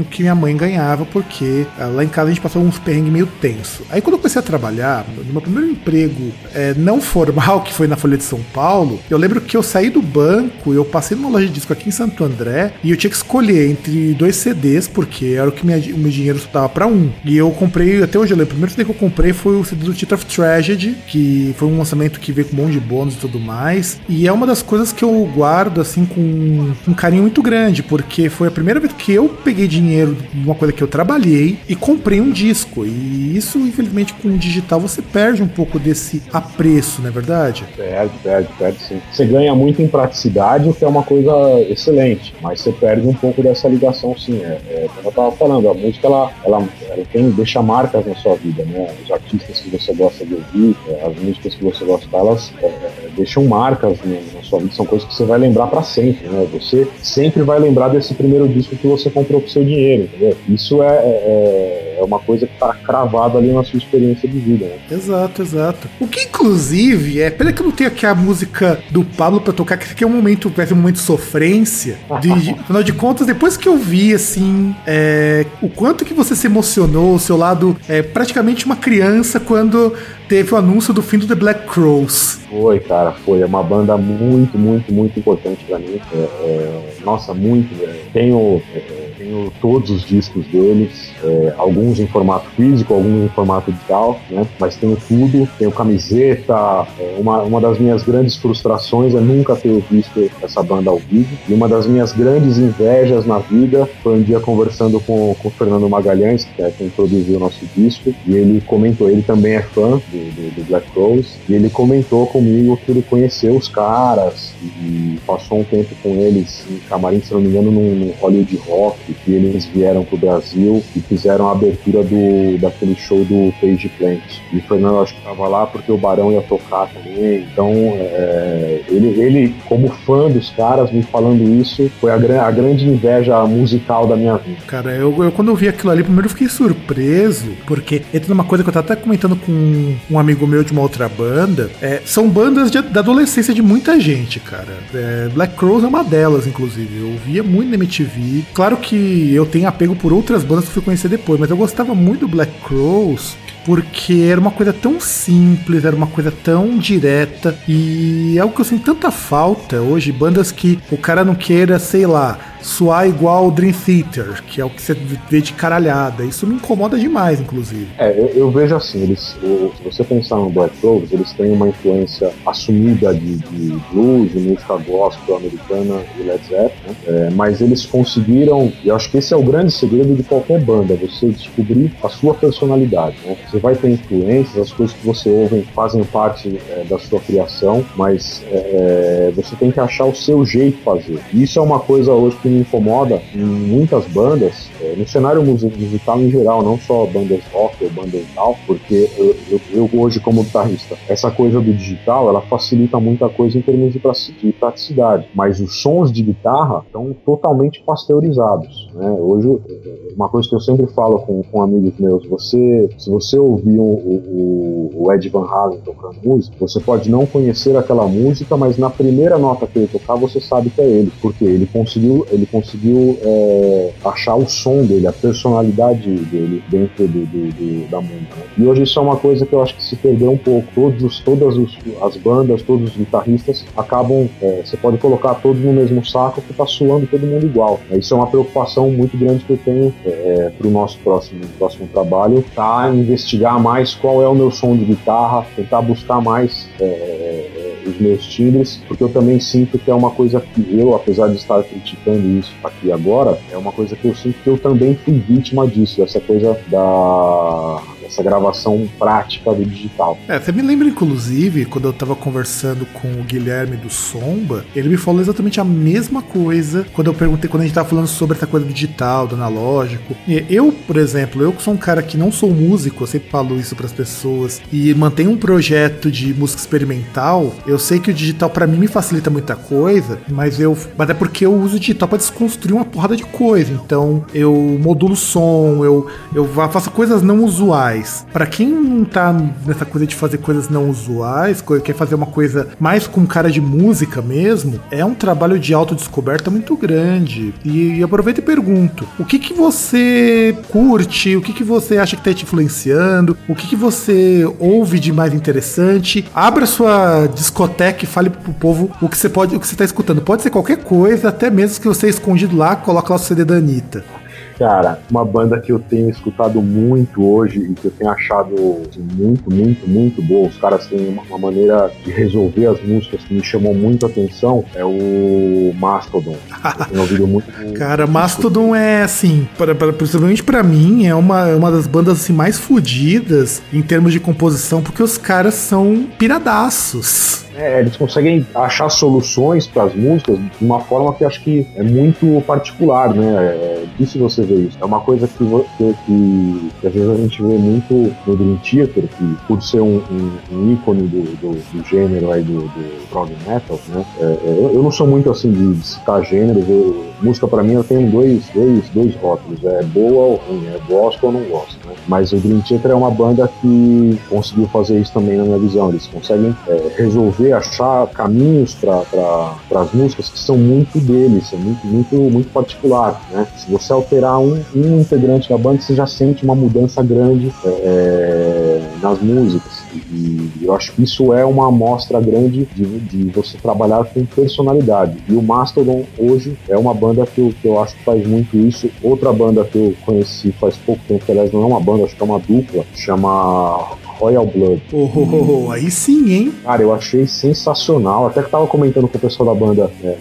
o que minha mãe ganhava, porque ah, lá em casa a gente passou uns perrengues meio tenso. Aí quando eu comecei a trabalhar, no meu primeiro emprego é, não formal, que foi na Folha de São Paulo, eu lembro que eu saí do banco, eu passei numa loja de disco aqui em Santo André e eu tinha que escolher entre dois CDs, porque era o que minha, o meu dinheiro dava para um. E eu comprei, até hoje eu lembro, o primeiro CD que eu comprei foi o CD do Title of Tragedy, que foi um lançamento que veio com um monte de bônus e tudo mais. E é uma das coisas que eu guardo, assim, com um carinho muito grande, porque foi a primeira vez que eu peguei dinheiro de uma coisa que eu trabalhei e comprei um disco. E isso, infelizmente, com o digital você perde um pouco desse apreço, não é verdade? Perde, perde, perde sim. Você ganha muito em praticidade, o que é uma coisa excelente, mas você perde um pouco dessa ligação, sim. É, é, como eu estava falando, a música ela, ela, ela, tem, deixa marcas na sua vida, né? Os artistas que você gosta de ouvir, é, as músicas que você gosta, elas é, é, deixam marcas na, na, sua vida, são coisas que você vai lembrar para sempre, né? Você sempre vai lembrar desse primeiro disco que você comprou com seu dinheiro, entendeu? Isso é, é é uma coisa que tá cravada ali na sua experiência de vida, né? Exato, exato. O que inclusive é, pena que eu não tenho aqui a música do Pablo pra tocar, que aqui é um momento, ser um momento de sofrência. De, afinal de contas, depois que eu vi, assim, é, o quanto que você se emocionou, o seu lado é praticamente uma criança quando teve o anúncio do fim do The Black Crows. Foi, cara, foi. É uma banda muito, muito, muito importante para mim. É, é, nossa, muito. É, tenho, é, tenho todos os discos deles, é, alguns em formato físico, alguns em formato digital, né? Mas tenho tudo, tenho camiseta. É, uma, uma das minhas grandes frustrações é nunca ter visto essa banda ao vivo. E uma das minhas grandes invejas na vida foi um dia conversando com, com o Fernando Magalhães, que é quem produziu o nosso disco, e ele comentou, ele também é fã do, do, do Black Rose, e ele comentou comigo que ele conheceu os caras e passou um tempo com eles em camarim, se não me engano, num, num Hollywood Rock, e eles vieram pro Brasil e fizeram a abertura do, daquele show do Page Plant. E o Fernando acho que tava lá porque o Barão ia tocar também. Então, é, ele, ele, como fã dos caras, me falando isso, foi a, a grande inveja musical da minha vida. Cara, eu, eu quando eu vi aquilo ali, primeiro eu fiquei surpreso, porque entra numa coisa que eu tava até comentando com um amigo meu de uma outra banda. É, são bandas de, da adolescência de muita gente, cara. É, Black Crowes é uma delas, inclusive. Eu via muito na MTV. Claro que eu tenho apego por outras bandas que fui conhecer depois, mas eu gostava muito do Black Crowes porque era uma coisa tão simples, era uma coisa tão direta e é algo que eu sinto tanta falta hoje, bandas que o cara não queira, sei lá, soar igual o Dream Theater, que é o que você vê de caralhada. Isso me incomoda demais, inclusive. É, eu, eu vejo assim, eles, o, se você pensar no Black Rose, eles têm uma influência assumida de, de blues, de música gospel americana e Led Zeppelin, né? é, mas eles conseguiram, e acho que esse é o grande segredo de qualquer banda, você descobrir a sua personalidade. Né? Você vai ter influências, as coisas que você ouve fazem parte é, da sua criação, mas é, é, você tem que achar o seu jeito de fazer. Isso é uma coisa hoje que me incomoda em muitas bandas, é, no cenário musical em geral, não só bandas rock ou bandas tal, porque eu, eu, eu, hoje como guitarrista, essa coisa do digital, ela facilita muita coisa em termos de praticidade, mas os sons de guitarra estão totalmente pasteurizados, né? Hoje, uma coisa que eu sempre falo com, com amigos meus, você, se você ouvir o, o, o Ed Van Halen tocando música, você pode não conhecer aquela música, mas na primeira nota que ele tocar, você sabe que é ele, porque ele conseguiu, ele ele conseguiu é, achar o som dele, a personalidade dele dentro do, do, do, da música. Né? E hoje isso é uma coisa que eu acho que se perdeu um pouco. Todos, todas os, as bandas, todos os guitarristas acabam, é, você pode colocar todos no mesmo saco que tá suando todo mundo igual. Isso é uma preocupação muito grande que eu tenho é, para o nosso próximo, próximo trabalho, tá? Investigar mais qual é o meu som de guitarra, tentar buscar mais é, os meus timbres, porque eu também sinto que é uma coisa que eu, apesar de estar criticando isso aqui agora, é uma coisa que eu sinto que eu também fui vítima disso, dessa coisa da essa gravação prática do digital. É, você me lembra, inclusive, quando eu tava conversando com o Guilherme do Somba, ele me falou exatamente a mesma coisa quando eu perguntei, quando a gente tava falando sobre essa coisa do digital, do analógico. Eu, por exemplo, eu que sou um cara que não sou músico, eu sempre falo isso para as pessoas, e mantenho um projeto de música experimental, eu sei que o digital para mim me facilita muita coisa, mas eu. Mas é porque eu uso o digital para desconstruir uma porrada de coisa. Então eu modulo som, eu, eu faço coisas não usuais usuais. Para quem não tá nessa coisa de fazer coisas não usuais, quer fazer uma coisa mais com cara de música mesmo, é um trabalho de autodescoberta muito grande. E, e aproveito e pergunto: o que que você curte? O que que você acha que tá te influenciando? O que que você ouve de mais interessante? Abra sua discoteca e fale pro povo o que você pode, o que você tá escutando. Pode ser qualquer coisa, até mesmo que você é escondido lá, coloca lá o CD da Anitta. Cara, uma banda que eu tenho escutado muito hoje e que eu tenho achado assim, muito, muito, muito boa. Os caras têm uma, uma, maneira de resolver as músicas que me chamou muito a atenção. É o Mastodon. eu tenho ouvido muito. Cara, Mastodon é assim, pra, pra, principalmente para mim, é uma, uma das bandas assim, mais fodidas em termos de composição, porque os caras são piradaços. É, eles conseguem achar soluções para as músicas de uma forma que acho que é muito particular, né? É, difícil você ver isso. É uma coisa que, que, que, que às vezes a gente vê muito no Dream Theater, que por ser um, um, um ícone do, do, do, gênero aí do, do prog metal, né? É, é, eu, eu, não sou muito assim de, de citar gêneros, eu, música para mim eu tenho dois, dois, dois rótulos, é boa ou ruim, é gosto ou não gosto, né? Mas o Dream Theater é uma banda que conseguiu fazer isso também na minha visão, eles conseguem é, resolver, achar caminhos para as músicas que são muito deles, é muito, muito, muito particular, né? Se você alterar um, um integrante da banda, você já sente uma mudança grande é, é nas músicas. E eu acho que isso é uma amostra grande de, de você trabalhar com personalidade. E o Mastodon hoje é uma banda que eu, que eu acho que faz muito isso. Outra banda que eu conheci faz pouco tempo, que aliás não é uma banda, acho que é uma dupla, chama Royal Blood. Oh, oh, oh, aí sim, hein? Cara, eu achei sensacional. Até que tava comentando com o pessoal da banda é,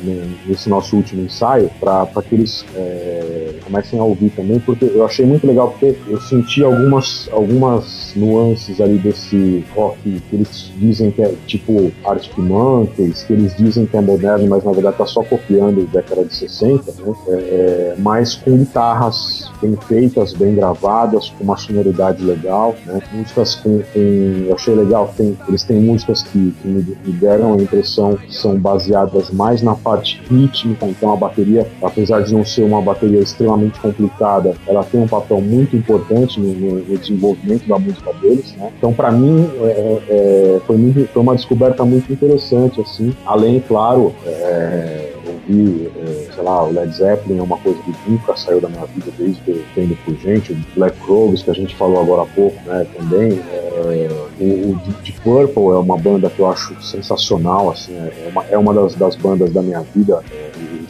nesse nosso último ensaio, pra, pra que eles é, comecem a ouvir também, porque eu achei muito legal, porque eu senti algumas, algumas nuances ali desse rock que eles dizem que é tipo Arctic Monkeys, que eles dizem que é moderno, mas na verdade tá só copiando década de 60, né? É, é, mas com guitarras bem feitas, bem gravadas, com uma sonoridade legal, né? Músicas com tem, eu achei legal, tem, eles têm músicas que, que me, me, deram a impressão que são baseadas mais na parte rítmica, então a bateria, apesar de não ser uma bateria extremamente complicada, ela tem um papel muito importante no, no desenvolvimento da música deles, né? Então para mim é, é, é, foi, muito, foi uma descoberta muito interessante, assim, além, claro, é, ouvir, é, sei lá, o Led Zeppelin é uma coisa que nunca saiu da minha vida desde que eu por gente, o Black Crowes, que a gente falou agora há pouco, né, também, é, o, o Deep Purple é uma banda que eu acho sensacional, assim, é uma, é uma das, das bandas da minha vida,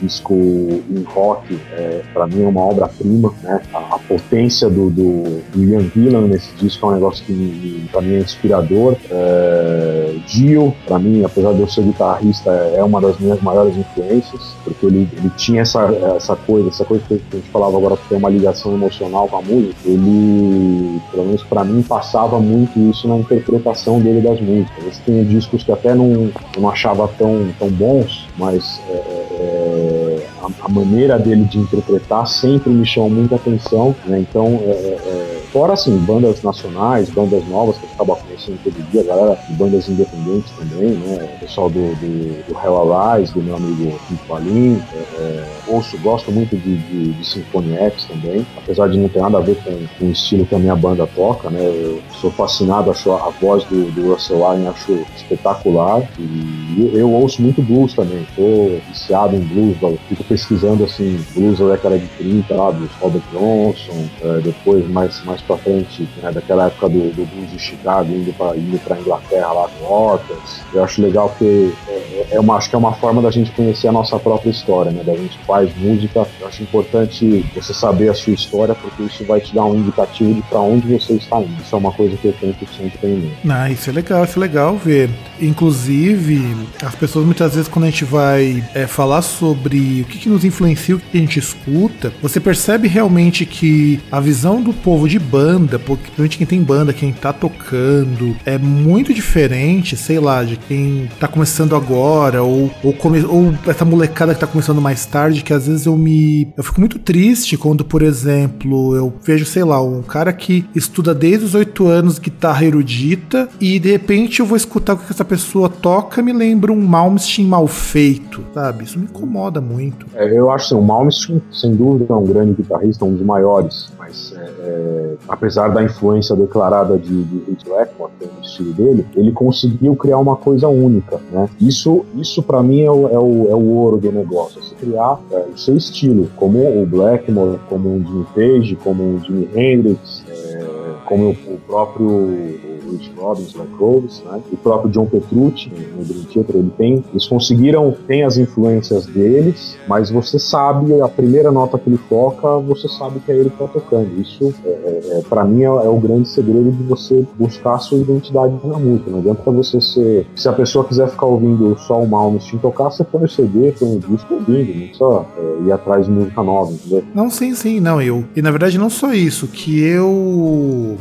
disco em rock, é, para mim é uma obra-prima, né? A, a, potência do, do, do Ian Gillan nesse disco é um negócio que para mim é inspirador. É, Dio, para mim, apesar de eu ser guitarrista, é uma das minhas maiores influências, porque ele, ele tinha essa, essa coisa, essa coisa que a gente falava agora, que tem uma ligação emocional com a música. Ele, pelo menos para mim, passava muito isso na interpretação dele das músicas. Têm discos que até não, não achava tão, tão bons, mas é, é, a, maneira dele de interpretar sempre me chamou muita atenção, né? Então, é, é, é fora assim, bandas nacionais, bandas novas que eu acaba conhecendo todo dia, galera bandas independentes também, né? O pessoal do, do, do Hell Arise, do meu amigo Kiko Palim, é, é, ouço, gosto muito de, de, de Symphony X também, apesar de não ter nada a ver com, com o estilo que a minha banda toca, né? Eu sou fascinado, acho a, voz do, do Russell Allen, acho espetacular e eu, eu ouço muito blues também, sou viciado em blues, fico pesquisando assim, blues da década de 30, lá, do Robert Johnson, é, depois mais, mais pra frente, né, daquela época do, do blues de Chicago, indo pra, indo pra Inglaterra lá com Waters. Eu acho legal porque é, é, uma, acho que é uma forma da gente conhecer a nossa própria história, né? Da gente faz música. Eu acho importante você saber a sua história, porque isso vai te dar um indicativo de para onde você está indo. Isso é uma coisa que eu tento sempre ter em mente. Ah, isso é legal, isso é legal ver. Inclusive, as pessoas muitas vezes quando a gente vai é, falar sobre o que, que nos influencia, o que a gente escuta, você percebe realmente que a visão do povo de banda, principalmente quem tem banda, quem tá tocando, é muito diferente, sei lá, de quem tá começando agora, ou, ou, come, ou essa molecada que tá começando mais tarde, que às vezes eu me. Eu fico muito triste quando, por exemplo, eu vejo, sei lá, um cara que estuda desde os oito anos guitarra erudita e de repente eu vou escutar o que essa pessoa toca, me lembra um Malmsteen mal feito, sabe? Isso me incomoda muito. É, eu acho que assim, o Malmsteen, sem dúvida, é um grande guitarrista, um dos maiores, mas é, é, apesar da influência declarada de, de Blackmore, que é o estilo dele, ele conseguiu criar uma coisa única, né? Isso, isso para mim é o, é, o, é o ouro do negócio, você criar é, o seu estilo, como o Blackmore, como um Jimmy Page, como um Jimi Hendrix, é, como o próprio Rich Robbins, Rose, né? o próprio John Petrucci no Dream Theater, ele tem, eles conseguiram, tem as influências deles, mas você sabe, a primeira nota que ele toca, você sabe que é ele que está tocando. Isso, é, é, é para mim, é, é, o grande segredo de você buscar a sua identidade na música. Não adianta você ser. Se a pessoa quiser ficar ouvindo só o Malmsteen tocar, você põe o CD, põe o disco ouvindo, não precisa é, ir atrás de música nova, entendeu? Não, sim, sim, não, eu. E na verdade não só isso, que eu.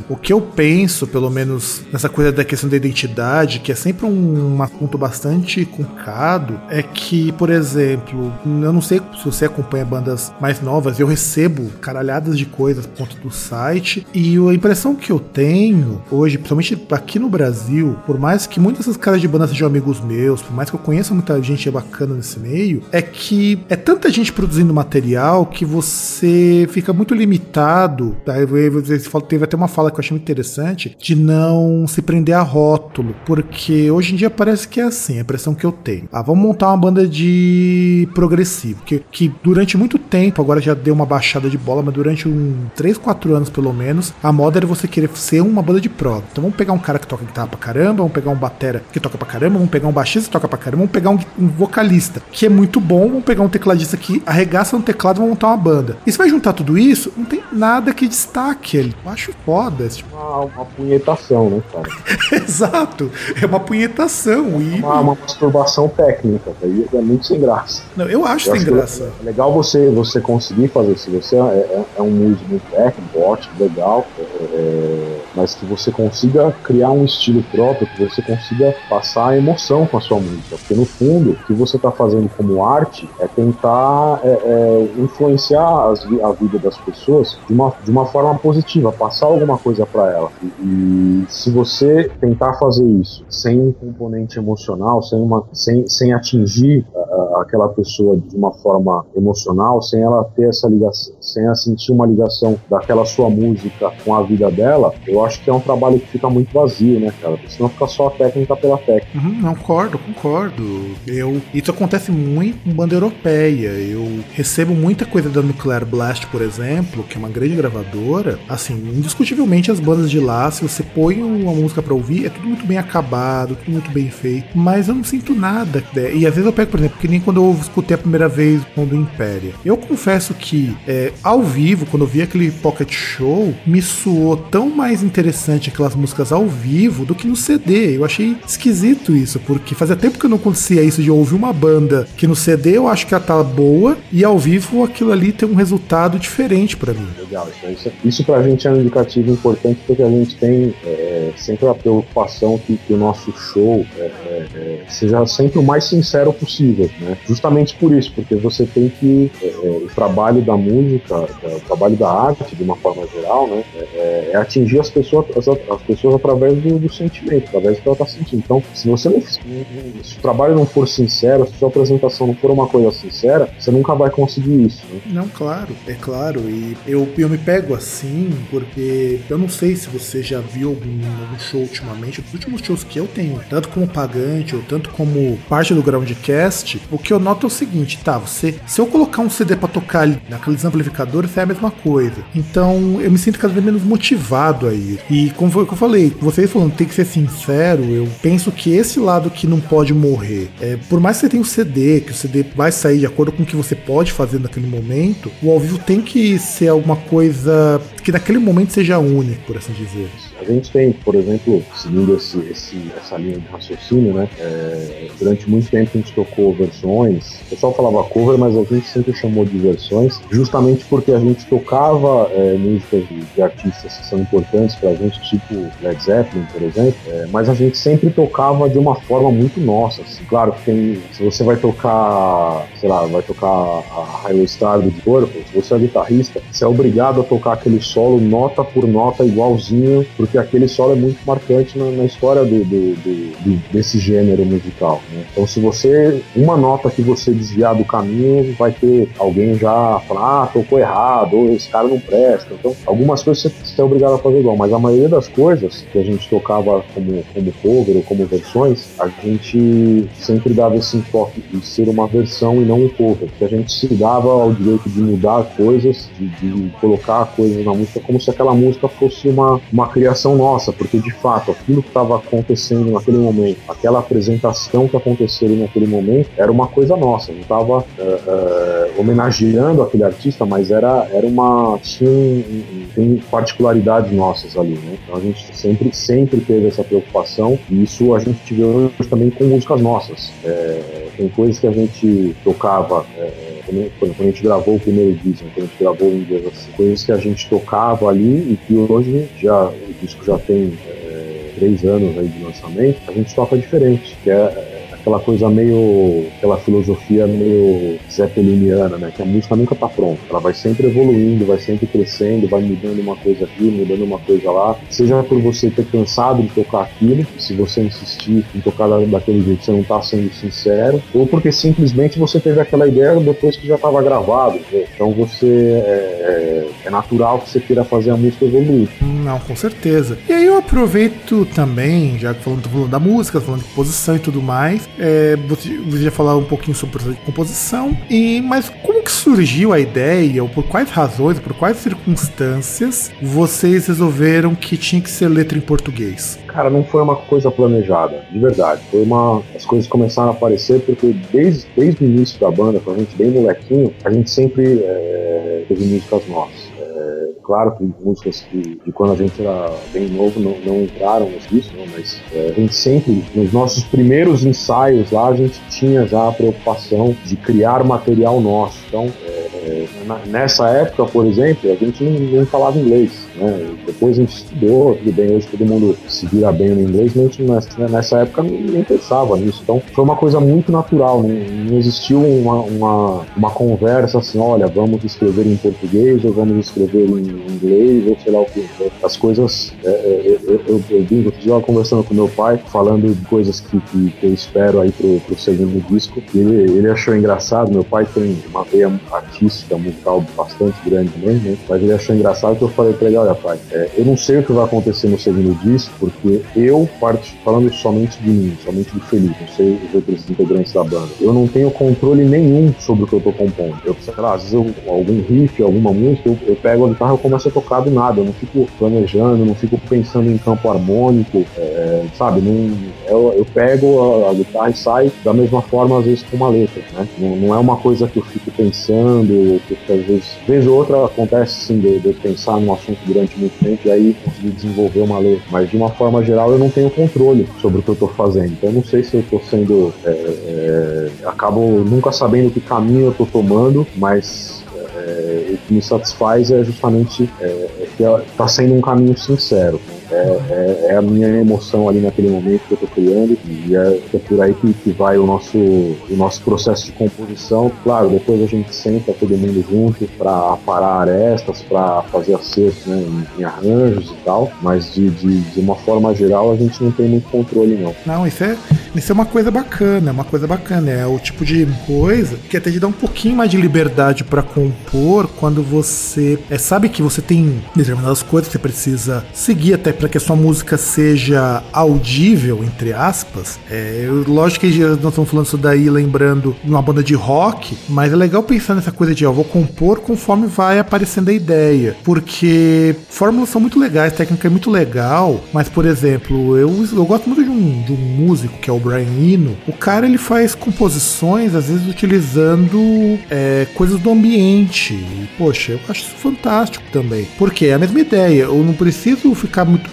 O que eu penso, pelo menos nessa coisa da questão da identidade, que é sempre um, um assunto bastante complicado, é que, por exemplo, eu não sei se você acompanha bandas mais novas, eu recebo caralhadas de coisas por conta do site, e a impressão que eu tenho hoje, principalmente aqui no Brasil, por mais que muitas dessas caras de banda sejam amigos meus, por mais que eu conheça muita gente bacana nesse meio, é que é tanta gente produzindo material que você fica muito limitado. Aí teve até uma fala que eu achei muito interessante de não se prender a rótulo, porque hoje em dia parece que é assim, a impressão que eu tenho. Ah, vamos montar uma banda de progressivo, que, que durante muito tempo, agora já deu uma baixada de bola, mas durante um 3, 4 anos pelo menos, a moda era você querer ser uma banda de prog. Então vamos pegar um cara que toca guitarra pra caramba, vamos pegar um batera que toca pra caramba, vamos pegar um baixista que toca pra caramba, vamos pegar um, um vocalista que é muito bom, vamos pegar um tecladista que arregaça no teclado e vamos montar uma banda. E você vai juntar tudo isso, não tem nada que destaque ele. Eu acho foda. Tipo... Uma, uma punhetação, né, cara? Exato. É uma punhetação. E... Uma, uma masturbação técnica, daí é muito sem graça. Não, eu acho eu sem acho graça. É legal você, você conseguir fazer isso. Você é, é, é um músico muito técnico, ótimo, legal. É, é mas que você consiga criar um estilo próprio, que você consiga passar a emoção com a sua música. Porque no fundo, o que você está fazendo como arte é tentar é, é, influenciar as, a vida das pessoas de uma, de uma forma positiva, passar alguma coisa para ela. E, e, se você tentar fazer isso sem um componente emocional, sem, uma, sem, sem atingir a, aquela pessoa de uma forma emocional, sem ela ter essa ligação, sem ela sentir uma ligação daquela sua música com a vida dela, eu acho que é um trabalho que fica muito vazio, né, cara? Porque senão fica só a técnica pela técnica. Uhum, não, concordo, concordo. Eu, isso acontece muito com banda europeia. Eu recebo muita coisa da Nuclear Blast, por exemplo, que é uma grande gravadora. Assim, indiscutivelmente as bandas de lá, se você põe uma música pra ouvir, é tudo muito bem acabado, tudo muito bem feito. Mas eu não sinto nada. Né? E às vezes eu pego, por exemplo, que nem quando eu escutei a primeira vez o do Império. Eu confesso que, é, ao vivo, quando eu vi aquele Pocket Show, me soou tão mais interessante aquelas músicas ao vivo do que no CD. Eu achei esquisito isso, porque fazia tempo que eu não acontecia isso de ouvir uma banda que no CD eu acho que ela tá boa e ao vivo aquilo ali tem um resultado diferente para mim. Legal, isso, isso pra gente é um indicativo importante porque a gente tem é, sempre a preocupação que, que o nosso show é, é, é seja sempre o mais sincero possível, né? Justamente por isso, porque você tem que é, é, o trabalho da música, o trabalho da arte de uma forma geral, né? é atingir as pessoas pessoa, as, as pessoas através do, do, sentimento, através do que ela está sentindo. Então, se você não, se o trabalho não for sincero, se a sua apresentação não for uma coisa sincera, você nunca vai conseguir isso. Né? Não, claro, é claro. E eu, eu me pego assim, porque eu não sei se você já viu algum, algum show ultimamente, os últimos shows que eu tenho, tanto como pagante ou tanto como parte do Groundcast, o que eu noto é o seguinte, tá, você, se eu colocar um CD para tocar naqueles amplificadores, é a mesma coisa. Então, eu me sinto cada vez menos motivado aí. E como foi que eu falei, vocês falando tem que ser sincero, eu penso que esse lado que não pode morrer, é, por mais que você tenha o CD, que o CD vai sair de acordo com o que você pode fazer naquele momento, o ao vivo tem que ser alguma coisa que naquele momento seja único, por assim dizer. A gente tem, por exemplo, seguindo esse, esse, essa linha de raciocínio, né? É, durante muito tempo a gente tocou versões. O pessoal falava cover, mas a gente sempre chamou de versões, justamente porque a gente tocava é, músicas de, de, artistas que são importantes pra gente, tipo Led Zeppelin, por exemplo, é, mas a gente sempre tocava de uma forma muito nossa. Assim. Claro que tem. Se você vai tocar, sei lá, vai tocar a Highway Star do Purple, se você é guitarrista, você é obrigado a tocar aquele solo nota por nota igualzinho, porque aquele solo é muito marcante na, na história do, do, do, desse gênero musical. Né? Então, se você, uma nota que você desviar do caminho, vai ter alguém já falar, ah, tocou errado, ou esse cara não presta. Então, algumas coisas você, você obrigado a fazer igual, mas a maioria das coisas que a gente tocava como, como cover ou como versões, a gente sempre dava esse enfoque de ser uma versão e não um cover, que a gente se dava ao direito de mudar coisas, de, de colocar coisas na música como se aquela música fosse uma, uma criação nossa, porque de fato aquilo que estava acontecendo naquele momento, aquela apresentação que aconteceu naquele momento, era uma coisa nossa. Não estava uh, uh, homenageando aquele artista, mas era, era uma. tinha tem particularidades nossas ali, né? Então a gente sempre, sempre teve essa preocupação e isso a gente teve hoje também com músicas nossas. É, tem coisas que a gente tocava. É, quando, quando, a gente gravou o primeiro disco, quando a gente gravou o Inglês assim, coisas que a gente tocava ali e que hoje já, o disco já tem é, três anos aí de lançamento, a gente toca diferente, que é aquela coisa meio. aquela filosofia meio zeppeliniana, né? Que a música nunca tá pronta. Ela vai sempre evoluindo, vai sempre crescendo, vai mudando uma coisa aqui, mudando uma coisa lá. Seja por você ter cansado de tocar aquilo, se você insistir em tocar daquele jeito, você não tá sendo sincero, ou porque simplesmente você teve aquela ideia depois que já estava gravado. Né? Então você. É, é, é, natural que você queira fazer a música evoluir. Não, com certeza. E aí eu aproveito também, já que falando, falando da música, falando de composição e tudo mais, é, você, já falar um pouquinho sobre o processo de composição, e, mas como que surgiu a ideia, ou por quais razões, por quais circunstâncias vocês resolveram que tinha que ser letra em português? Cara, não foi uma coisa planejada, de verdade. Foi uma. As coisas começaram a aparecer porque desde, desde o início da banda, quando a gente bem molequinho, a gente sempre é, teve músicas nossas. Claro que músicas que de quando a gente era bem novo não, não entraram nisso, não, mas é, a gente sempre, nos nossos primeiros ensaios lá, a gente tinha já a preocupação de criar material nosso. Então, é, é, nessa época, por exemplo, a gente não, não falava inglês. Né? Depois a gente estudou, tudo bem, hoje todo mundo se vira bem no inglês, mas nessa, nessa época nem pensava nisso. Então foi uma coisa muito natural, não, não existiu uma, uma, uma, conversa assim, olha, vamos escrever em português ou vamos escrever em inglês ou sei lá o que. As coisas, é, é, eu, eu, eu, eu estava conversando com meu pai, falando de coisas que, que, que eu espero aí pro, pro segundo disco, ele, ele achou engraçado, meu pai tem uma veia artística, musical bastante grande mesmo, né? mas ele achou engraçado que eu falei pra ele, olha pai, é, eu não sei o que vai acontecer no segundo disco, porque eu, falando somente de mim, somente do Felipe, não sei os outros integrantes da banda, eu não tenho controle nenhum sobre o que eu tô compondo. Eu, sei lá, às vezes eu, algum riff, alguma música, eu, eu pego a guitarra e começo a tocar do nada, eu não fico planejando, não fico pensando em campo harmônico, é, sabe, não, eu, eu pego a, a, guitarra e sai da mesma forma, às vezes, com uma letra, né? Não, não é uma coisa que eu fico pensando, que às vezes, vez ou outra acontece sim de, de pensar num assunto durante muito tempo e aí conseguir desenvolver uma letra, mas de uma forma geral eu não tenho controle sobre o que eu estou fazendo, então eu não sei se eu estou sendo, é, é, acabo nunca sabendo que caminho eu estou tomando, mas é, o que me satisfaz é justamente é, é que está sendo um caminho sincero. É, é, é, a minha emoção ali naquele momento que eu estou criando e é, é, por aí que, que vai o nosso, o nosso processo de composição. Claro, depois a gente senta todo mundo junto para parar arestas, para fazer acertos né, em, em, arranjos e tal, mas de, de, de, uma forma geral a gente não tem muito controle não. Não, isso é, isso é uma coisa bacana, é uma coisa bacana, é o tipo de coisa que até te dá um pouquinho mais de liberdade para compor quando você é, sabe que você tem determinadas coisas que você precisa seguir até para que a sua música seja audível, entre aspas. É, lógico que nós estamos falando isso daí lembrando uma banda de rock, mas é legal pensar nessa coisa de, ó, vou compor conforme vai aparecendo a ideia, porque fórmulas são muito legais, técnica é muito legal, mas, por exemplo, eu, eu gosto muito de um, de um músico que é o Brian Eno. O cara, ele faz composições, às vezes, utilizando é, coisas do ambiente. E, poxa, eu acho isso fantástico também. Porque é a mesma ideia, eu não preciso ficar muito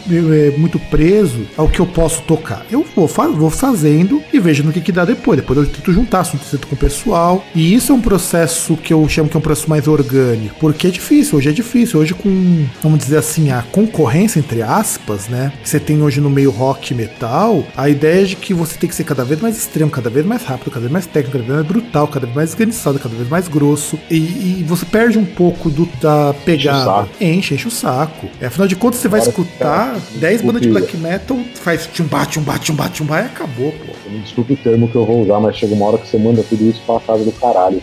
muito preso ao que eu posso tocar. Eu vou, vou fazendo e vejo no que, que dá depois. Depois eu tento juntar assunto com o pessoal. E isso é um processo que eu chamo que é um processo mais orgânico. Porque é difícil, hoje é difícil. Hoje, com, vamos dizer assim, a concorrência, entre aspas, né? Que você tem hoje no meio rock e metal, a ideia é de que você tem que ser cada vez mais extremo, cada vez mais rápido, cada vez mais técnico, cada vez mais brutal, cada vez mais esganiçado, cada vez mais grosso. E, e você perde um pouco do, da pegada. Enche, enche o saco. É, afinal de contas, você vai escutar 10 bandas de black metal, faz tchumba, tchumba, tchumba, tchumba e acabou, pô. Me desculpe o termo que eu vou usar, mas chega uma hora que você manda tudo isso pra casa do caralho.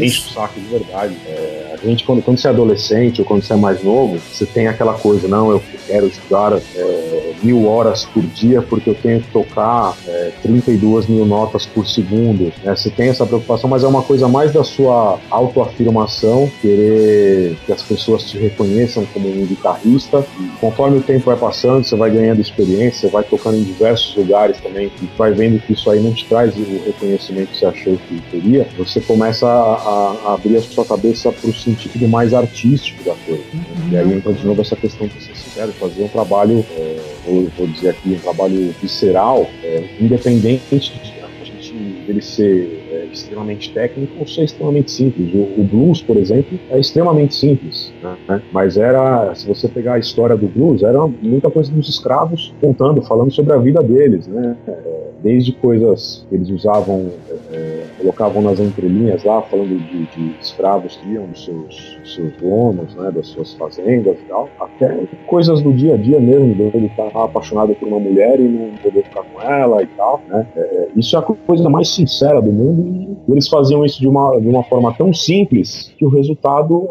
Enche o saco de verdade. É, a gente, quando, quando você é adolescente ou quando você é mais novo, você tem aquela coisa, não, eu quero estudar é, mil horas por dia porque eu tenho que tocar é, 32 mil notas por segundo. Né? Você tem essa preocupação, mas é uma coisa mais da sua autoafirmação, querer que as pessoas te reconheçam como um guitarrista. E conforme o tempo vai passando, você vai ganhando experiência, vai tocando em diversos lugares também e vai vendo que isso aí não te traz o reconhecimento que você achou que teria, você começa a, a abrir a sua cabeça para o sentido mais artístico da coisa. Uhum. E aí entra de novo essa questão de ser sincero, fazer um trabalho, é, vou, vou, dizer aqui, um trabalho visceral, é, independente de a gente dele ser extremamente técnico ou ser extremamente simples. O, o blues, por exemplo, é extremamente simples, né? mas era, se você pegar a história do blues, era muita coisa dos escravos contando, falando sobre a vida deles, né? É, desde coisas que eles usavam, é, colocavam nas entrelinhas lá, falando de, de escravos que iam dos seus, dos seus donos, né, das suas fazendas e tal, até coisas do dia a dia mesmo, dele estar apaixonado por uma mulher e não poder ficar com ela e tal, né? É, isso é a coisa mais sincera do mundo e eles faziam isso de uma, de uma forma tão simples que o resultado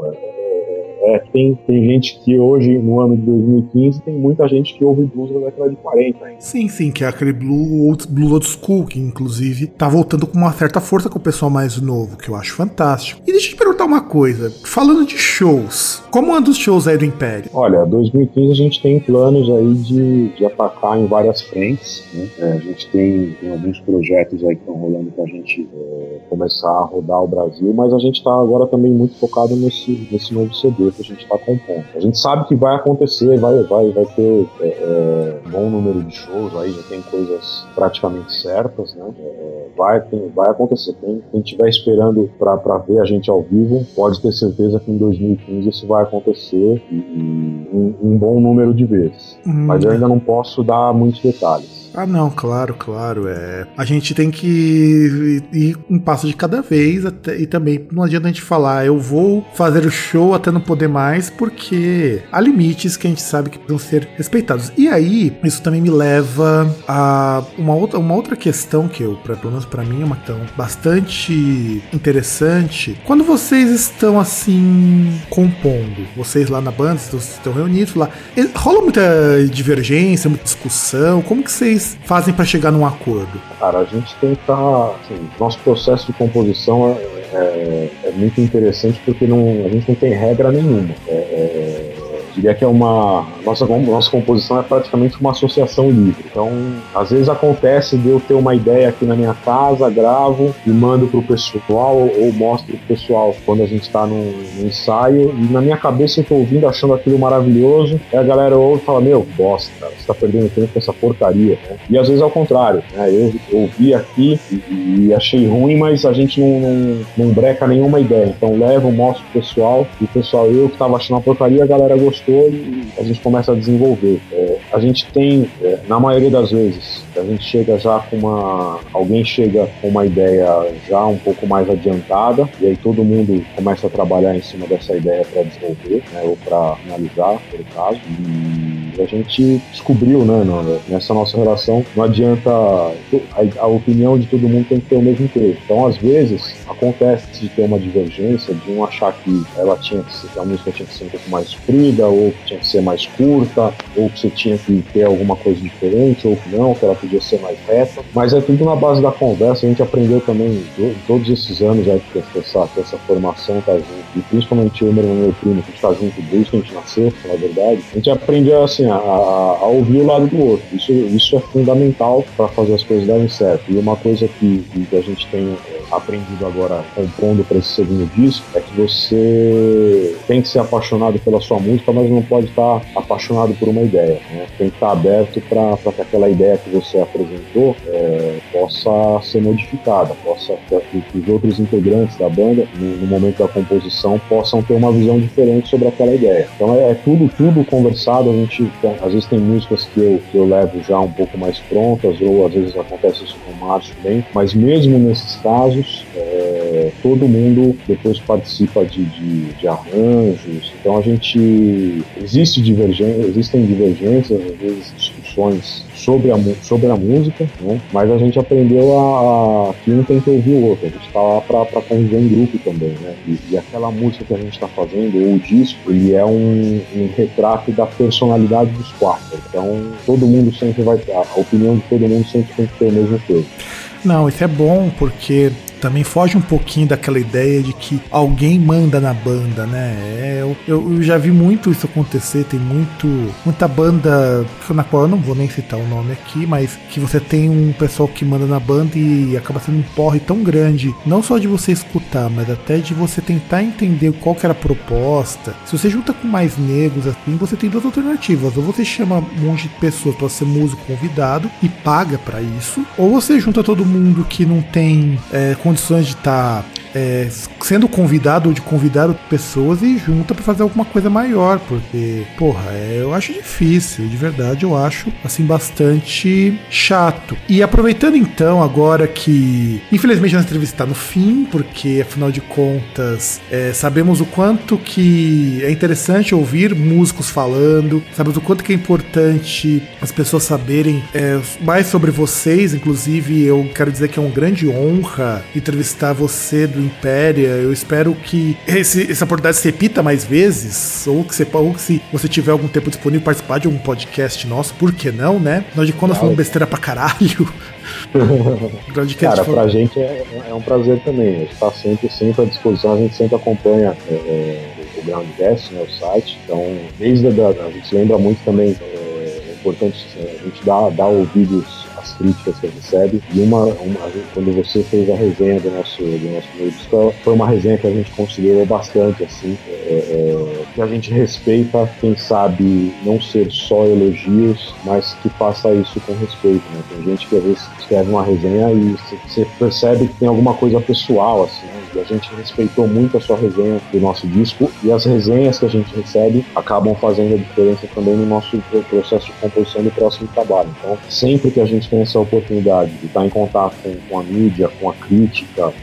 é, tem, tem gente que hoje, no ano de 2015, tem muita gente que ouve blues da década de 40 ainda. Sim, sim, que é aquele blue old, blue old school, que inclusive tá voltando com uma certa força com o pessoal mais novo, que eu acho fantástico. E deixa eu te perguntar uma coisa, falando de shows, como anda os shows aí do Império? Olha, 2015 a gente tem planos aí de, de atacar em várias frentes, né? é, a gente tem, tem, alguns projetos aí que estão rolando pra gente é, começar a rodar o Brasil, mas a gente tá agora também muito focado nesse, nesse novo CD, que a gente está compondo. A gente sabe que vai acontecer, vai, vai, vai ter é, é, um bom número de shows aí, já tem coisas praticamente certas, né? É, vai, tem, vai acontecer. Quem, quem estiver esperando para ver a gente ao vivo, pode ter certeza que em 2015 isso vai acontecer e, e um, um, bom número de vezes. Hum. Mas eu ainda não posso dar muitos detalhes. Ah, não, claro, claro. É. A gente tem que ir um passo de cada vez até, e também não adianta a gente falar, eu vou fazer o show até não poder mais, porque há limites que a gente sabe que precisam ser respeitados. E aí, isso também me leva a uma outra, uma outra questão que eu, pelo menos pra mim, é uma questão bastante interessante. Quando vocês estão assim compondo, vocês lá na banda, vocês estão reunidos lá, rola muita divergência, muita discussão, como que vocês fazem para chegar num acordo? Cara, a gente tenta. Assim, nosso processo de composição é, é, é, muito interessante porque não, a gente não tem regra nenhuma. É, é diria que é uma. Nossa, nossa composição é praticamente uma associação livre. Então, às vezes acontece de eu ter uma ideia aqui na minha casa, gravo e mando pro pessoal ou mostro pro pessoal quando a gente está no, no, ensaio. E na minha cabeça eu tô ouvindo, achando aquilo maravilhoso. Aí a galera ouve e fala: Meu, bosta, você tá perdendo tempo com essa porcaria. Né? E às vezes é o contrário. Né? Eu, ouvi aqui e, e, achei ruim, mas a gente não, não, não breca nenhuma ideia. Então levo, mostro pro pessoal e o pessoal, eu que tava achando uma porcaria, a galera gostou e a gente a desenvolver. É, a gente tem, é, na maioria das vezes, a gente chega já com uma. Alguém chega com uma ideia já um pouco mais adiantada, e aí todo mundo começa a trabalhar em cima dessa ideia para desenvolver, né, ou para analisar, por caso. E a gente descobriu, né, nessa nossa relação, não adianta. A, a opinião de todo mundo tem que ter o mesmo peso. Então, às vezes, acontece de ter uma divergência, de um achar que ela tinha que ser, a música tinha que ser um pouco mais fluida, ou que tinha que ser mais curta, ou que você tinha que ter alguma coisa diferente, ou que não, que ela podia ser mais reta. Mas é tudo na base da conversa. A gente aprendeu também todos esses anos aí que essa, que essa formação tá junto. E principalmente eu, meu irmão e meu primo, que está junto desde que a gente nasceu, na verdade. A gente aprende assim, a, a, ouvir o lado do outro. Isso, isso é fundamental para fazer as coisas darem certo. E uma coisa que, que a gente tem é, aprendido agora compondo para esse segundo disco é que você tem que ser apaixonado pela sua música, mas não pode estar apaixonado por uma ideia. Né? Tem que estar aberto para que aquela ideia que você apresentou é, possa ser modificada, possa que, que os outros integrantes da banda, no, no, momento da composição, possam ter uma visão diferente sobre aquela ideia. Então é, é tudo, tudo conversado. A gente às vezes tem músicas que eu, que eu levo já um pouco mais prontas, ou às vezes acontece isso com o Márcio bem, mas mesmo nesses casos, é, todo mundo depois participa de, de, de arranjos. Então a gente existe divergência, existem divergências, às vezes discussões sobre a, sobre a música, né? mas a gente aprendeu a, a que um tem que ouvir o outro, a gente está lá para conviver em grupo também, né? E, e aquela música que a gente está fazendo, ou o disco, ele é um, um, retrato da personalidade dos quatro. Então todo mundo sempre vai, a opinião de todo mundo sempre tem que ter o mesmo peso. Não, isso é bom porque também foge um pouquinho daquela ideia de que alguém manda na banda, né? É, eu, eu, já vi muito isso acontecer, tem muito muita banda na qual eu não vou nem citar o nome aqui, mas que você tem um pessoal que manda na banda e acaba sendo um porre tão grande, não só de você escutar, mas até de você tentar entender qual que era a proposta. Se você junta com mais negros assim, você tem duas alternativas, ou você chama um monte de pessoas para ser músico convidado e paga para isso, ou você junta todo mundo que não tem é, condições de estar tá é, sendo convidado ou de convidar pessoas e junta para fazer alguma coisa maior, porque, porra, é, eu acho difícil, de verdade, eu acho assim bastante chato. E aproveitando então agora que, infelizmente, a entrevista está no fim, porque afinal de contas é, sabemos o quanto que é interessante ouvir músicos falando, sabemos o quanto que é importante as pessoas saberem é, mais sobre vocês, inclusive eu quero dizer que é uma grande honra entrevistar você do Impéria. Eu espero que esse, essa oportunidade se repita mais vezes, ou que, você, ou que se você tiver algum tempo disponível participar de um podcast nosso, por que não, né? Nós de quando nós falamos besteira pra caralho. Cara, pra gente é, é, um prazer também. A gente tá sempre, sempre à disposição, a gente sempre acompanha é, é o Groundcast, né, o site. Então, desde a, a gente lembra muito também, é, é importante a gente dar, dar ouvidos as críticas que recebe. E uma, uma, quando você fez a resenha do nosso, do nosso meio disco, foi uma resenha que a gente considerou bastante, assim, é, é, que a gente respeita quem sabe não ser só elogios, mas que faça isso com respeito, né? Tem gente que às vezes escreve uma resenha e você percebe que tem alguma coisa pessoal, assim, né? E a gente respeitou muito a sua resenha do nosso disco e as resenhas que a gente recebe acabam fazendo a diferença também no nosso processo de composição do próximo trabalho. Então, sempre que a gente tem essa oportunidade de estar em contato com, com a mídia, com a crítica,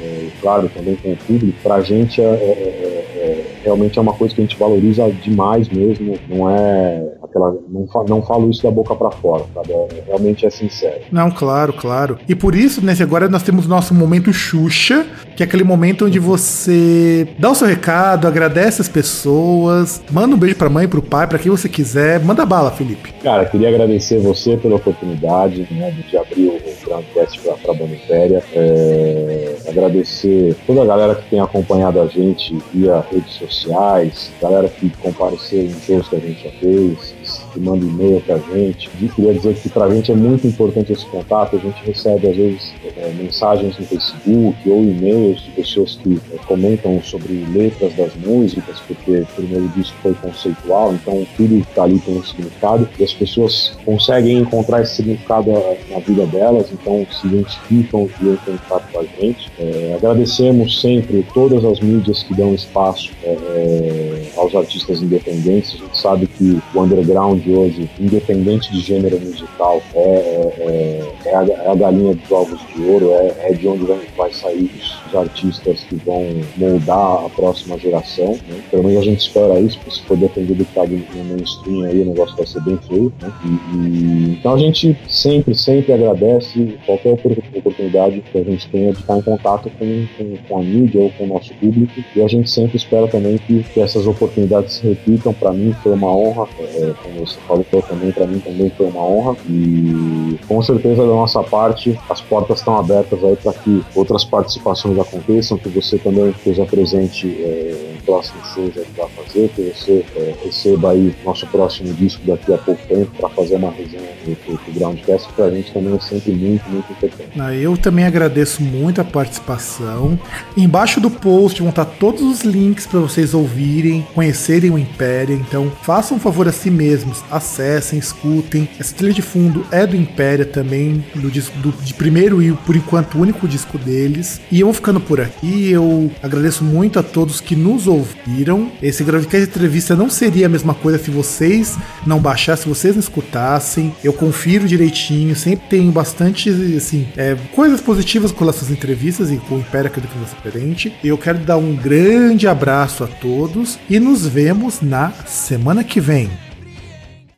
claro, também com o público, para a gente é, é, é, é, realmente é uma coisa que a gente valoriza demais mesmo. Não é aquela. Não, não falo isso da boca para fora, sabe? É, realmente é sincero. Não, claro, claro. E por isso, nesse agora nós temos o nosso momento Xuxa, que é aquele momento onde você dá o seu recado, agradece as pessoas, manda um beijo pra mãe, pro pai, para quem você quiser. Manda bala, Felipe. Cara, queria agradecer você pela oportunidade né, de abrir o Groundcast para a Banda Impéria. É, agradecer toda a galera que tem acompanhado a gente via redes sociais, galera que compareceu em shows que a gente já fez, que manda e-mail pra gente. E queria dizer que pra gente é muito importante esse contato. A gente recebe, às vezes, é, mensagens no Facebook ou e-mails de pessoas que é, comentam sobre letras das músicas, porque o primeiro disco foi conceitual, então tudo que tá ali tem um significado. E as pessoas conseguem encontrar esse significado na vida delas, então se identificam e entram em contato com a gente. É, agradecemos sempre todas as mídias que dão espaço é, é aos artistas independentes. A gente sabe que o underground hoje, independente de gênero musical, é, é, é, a, é a, galinha dos ovos de ouro, é, é de onde vai, vai sair os, os, artistas que vão moldar a próxima geração. Né? Pelo menos a gente espera isso, porque se for depender do que tá no mainstream aí, o negócio vai ser bem feio. Né? E, e, então a gente sempre, sempre agradece qualquer oportunidade que a gente tenha de estar em contato com, com, com a mídia ou com o nosso público. E a gente sempre espera também que, que essas oportunidades se repitam. Para mim foi uma honra, é, como você falou também, para mim também foi uma honra. E com certeza da nossa parte, as portas estão abertas aí para que outras participações aconteçam, que você também esteja presente é, em próximos shows aí para fazer, que você é, receba aí nosso próximo disco daqui a pouco tempo para fazer uma resenha do, do Groundcast, que para a gente também é sempre muito, muito importante. Ah, eu também agradeço muito a participação. Embaixo do post vão estar todos os links para vocês ouvirem, conhecerem o Império. Então, façam um favor a si mesmos, acessem, escutem. Essa trilha de fundo é do Império também, do disco do, de primeiro e por enquanto único disco deles. E eu vou ficando por aqui. Eu agradeço muito a todos que nos ouviram. Esse Gravicast entrevista não seria a mesma coisa se vocês não baixassem, se vocês não escutassem. Eu confiro direitinho, sempre tenho bastante assim, é, coisas positivas com essas entrevistas e com o Império que é diferente. Eu quero dar um grande abraço a todos e nos vemos na semana que vem.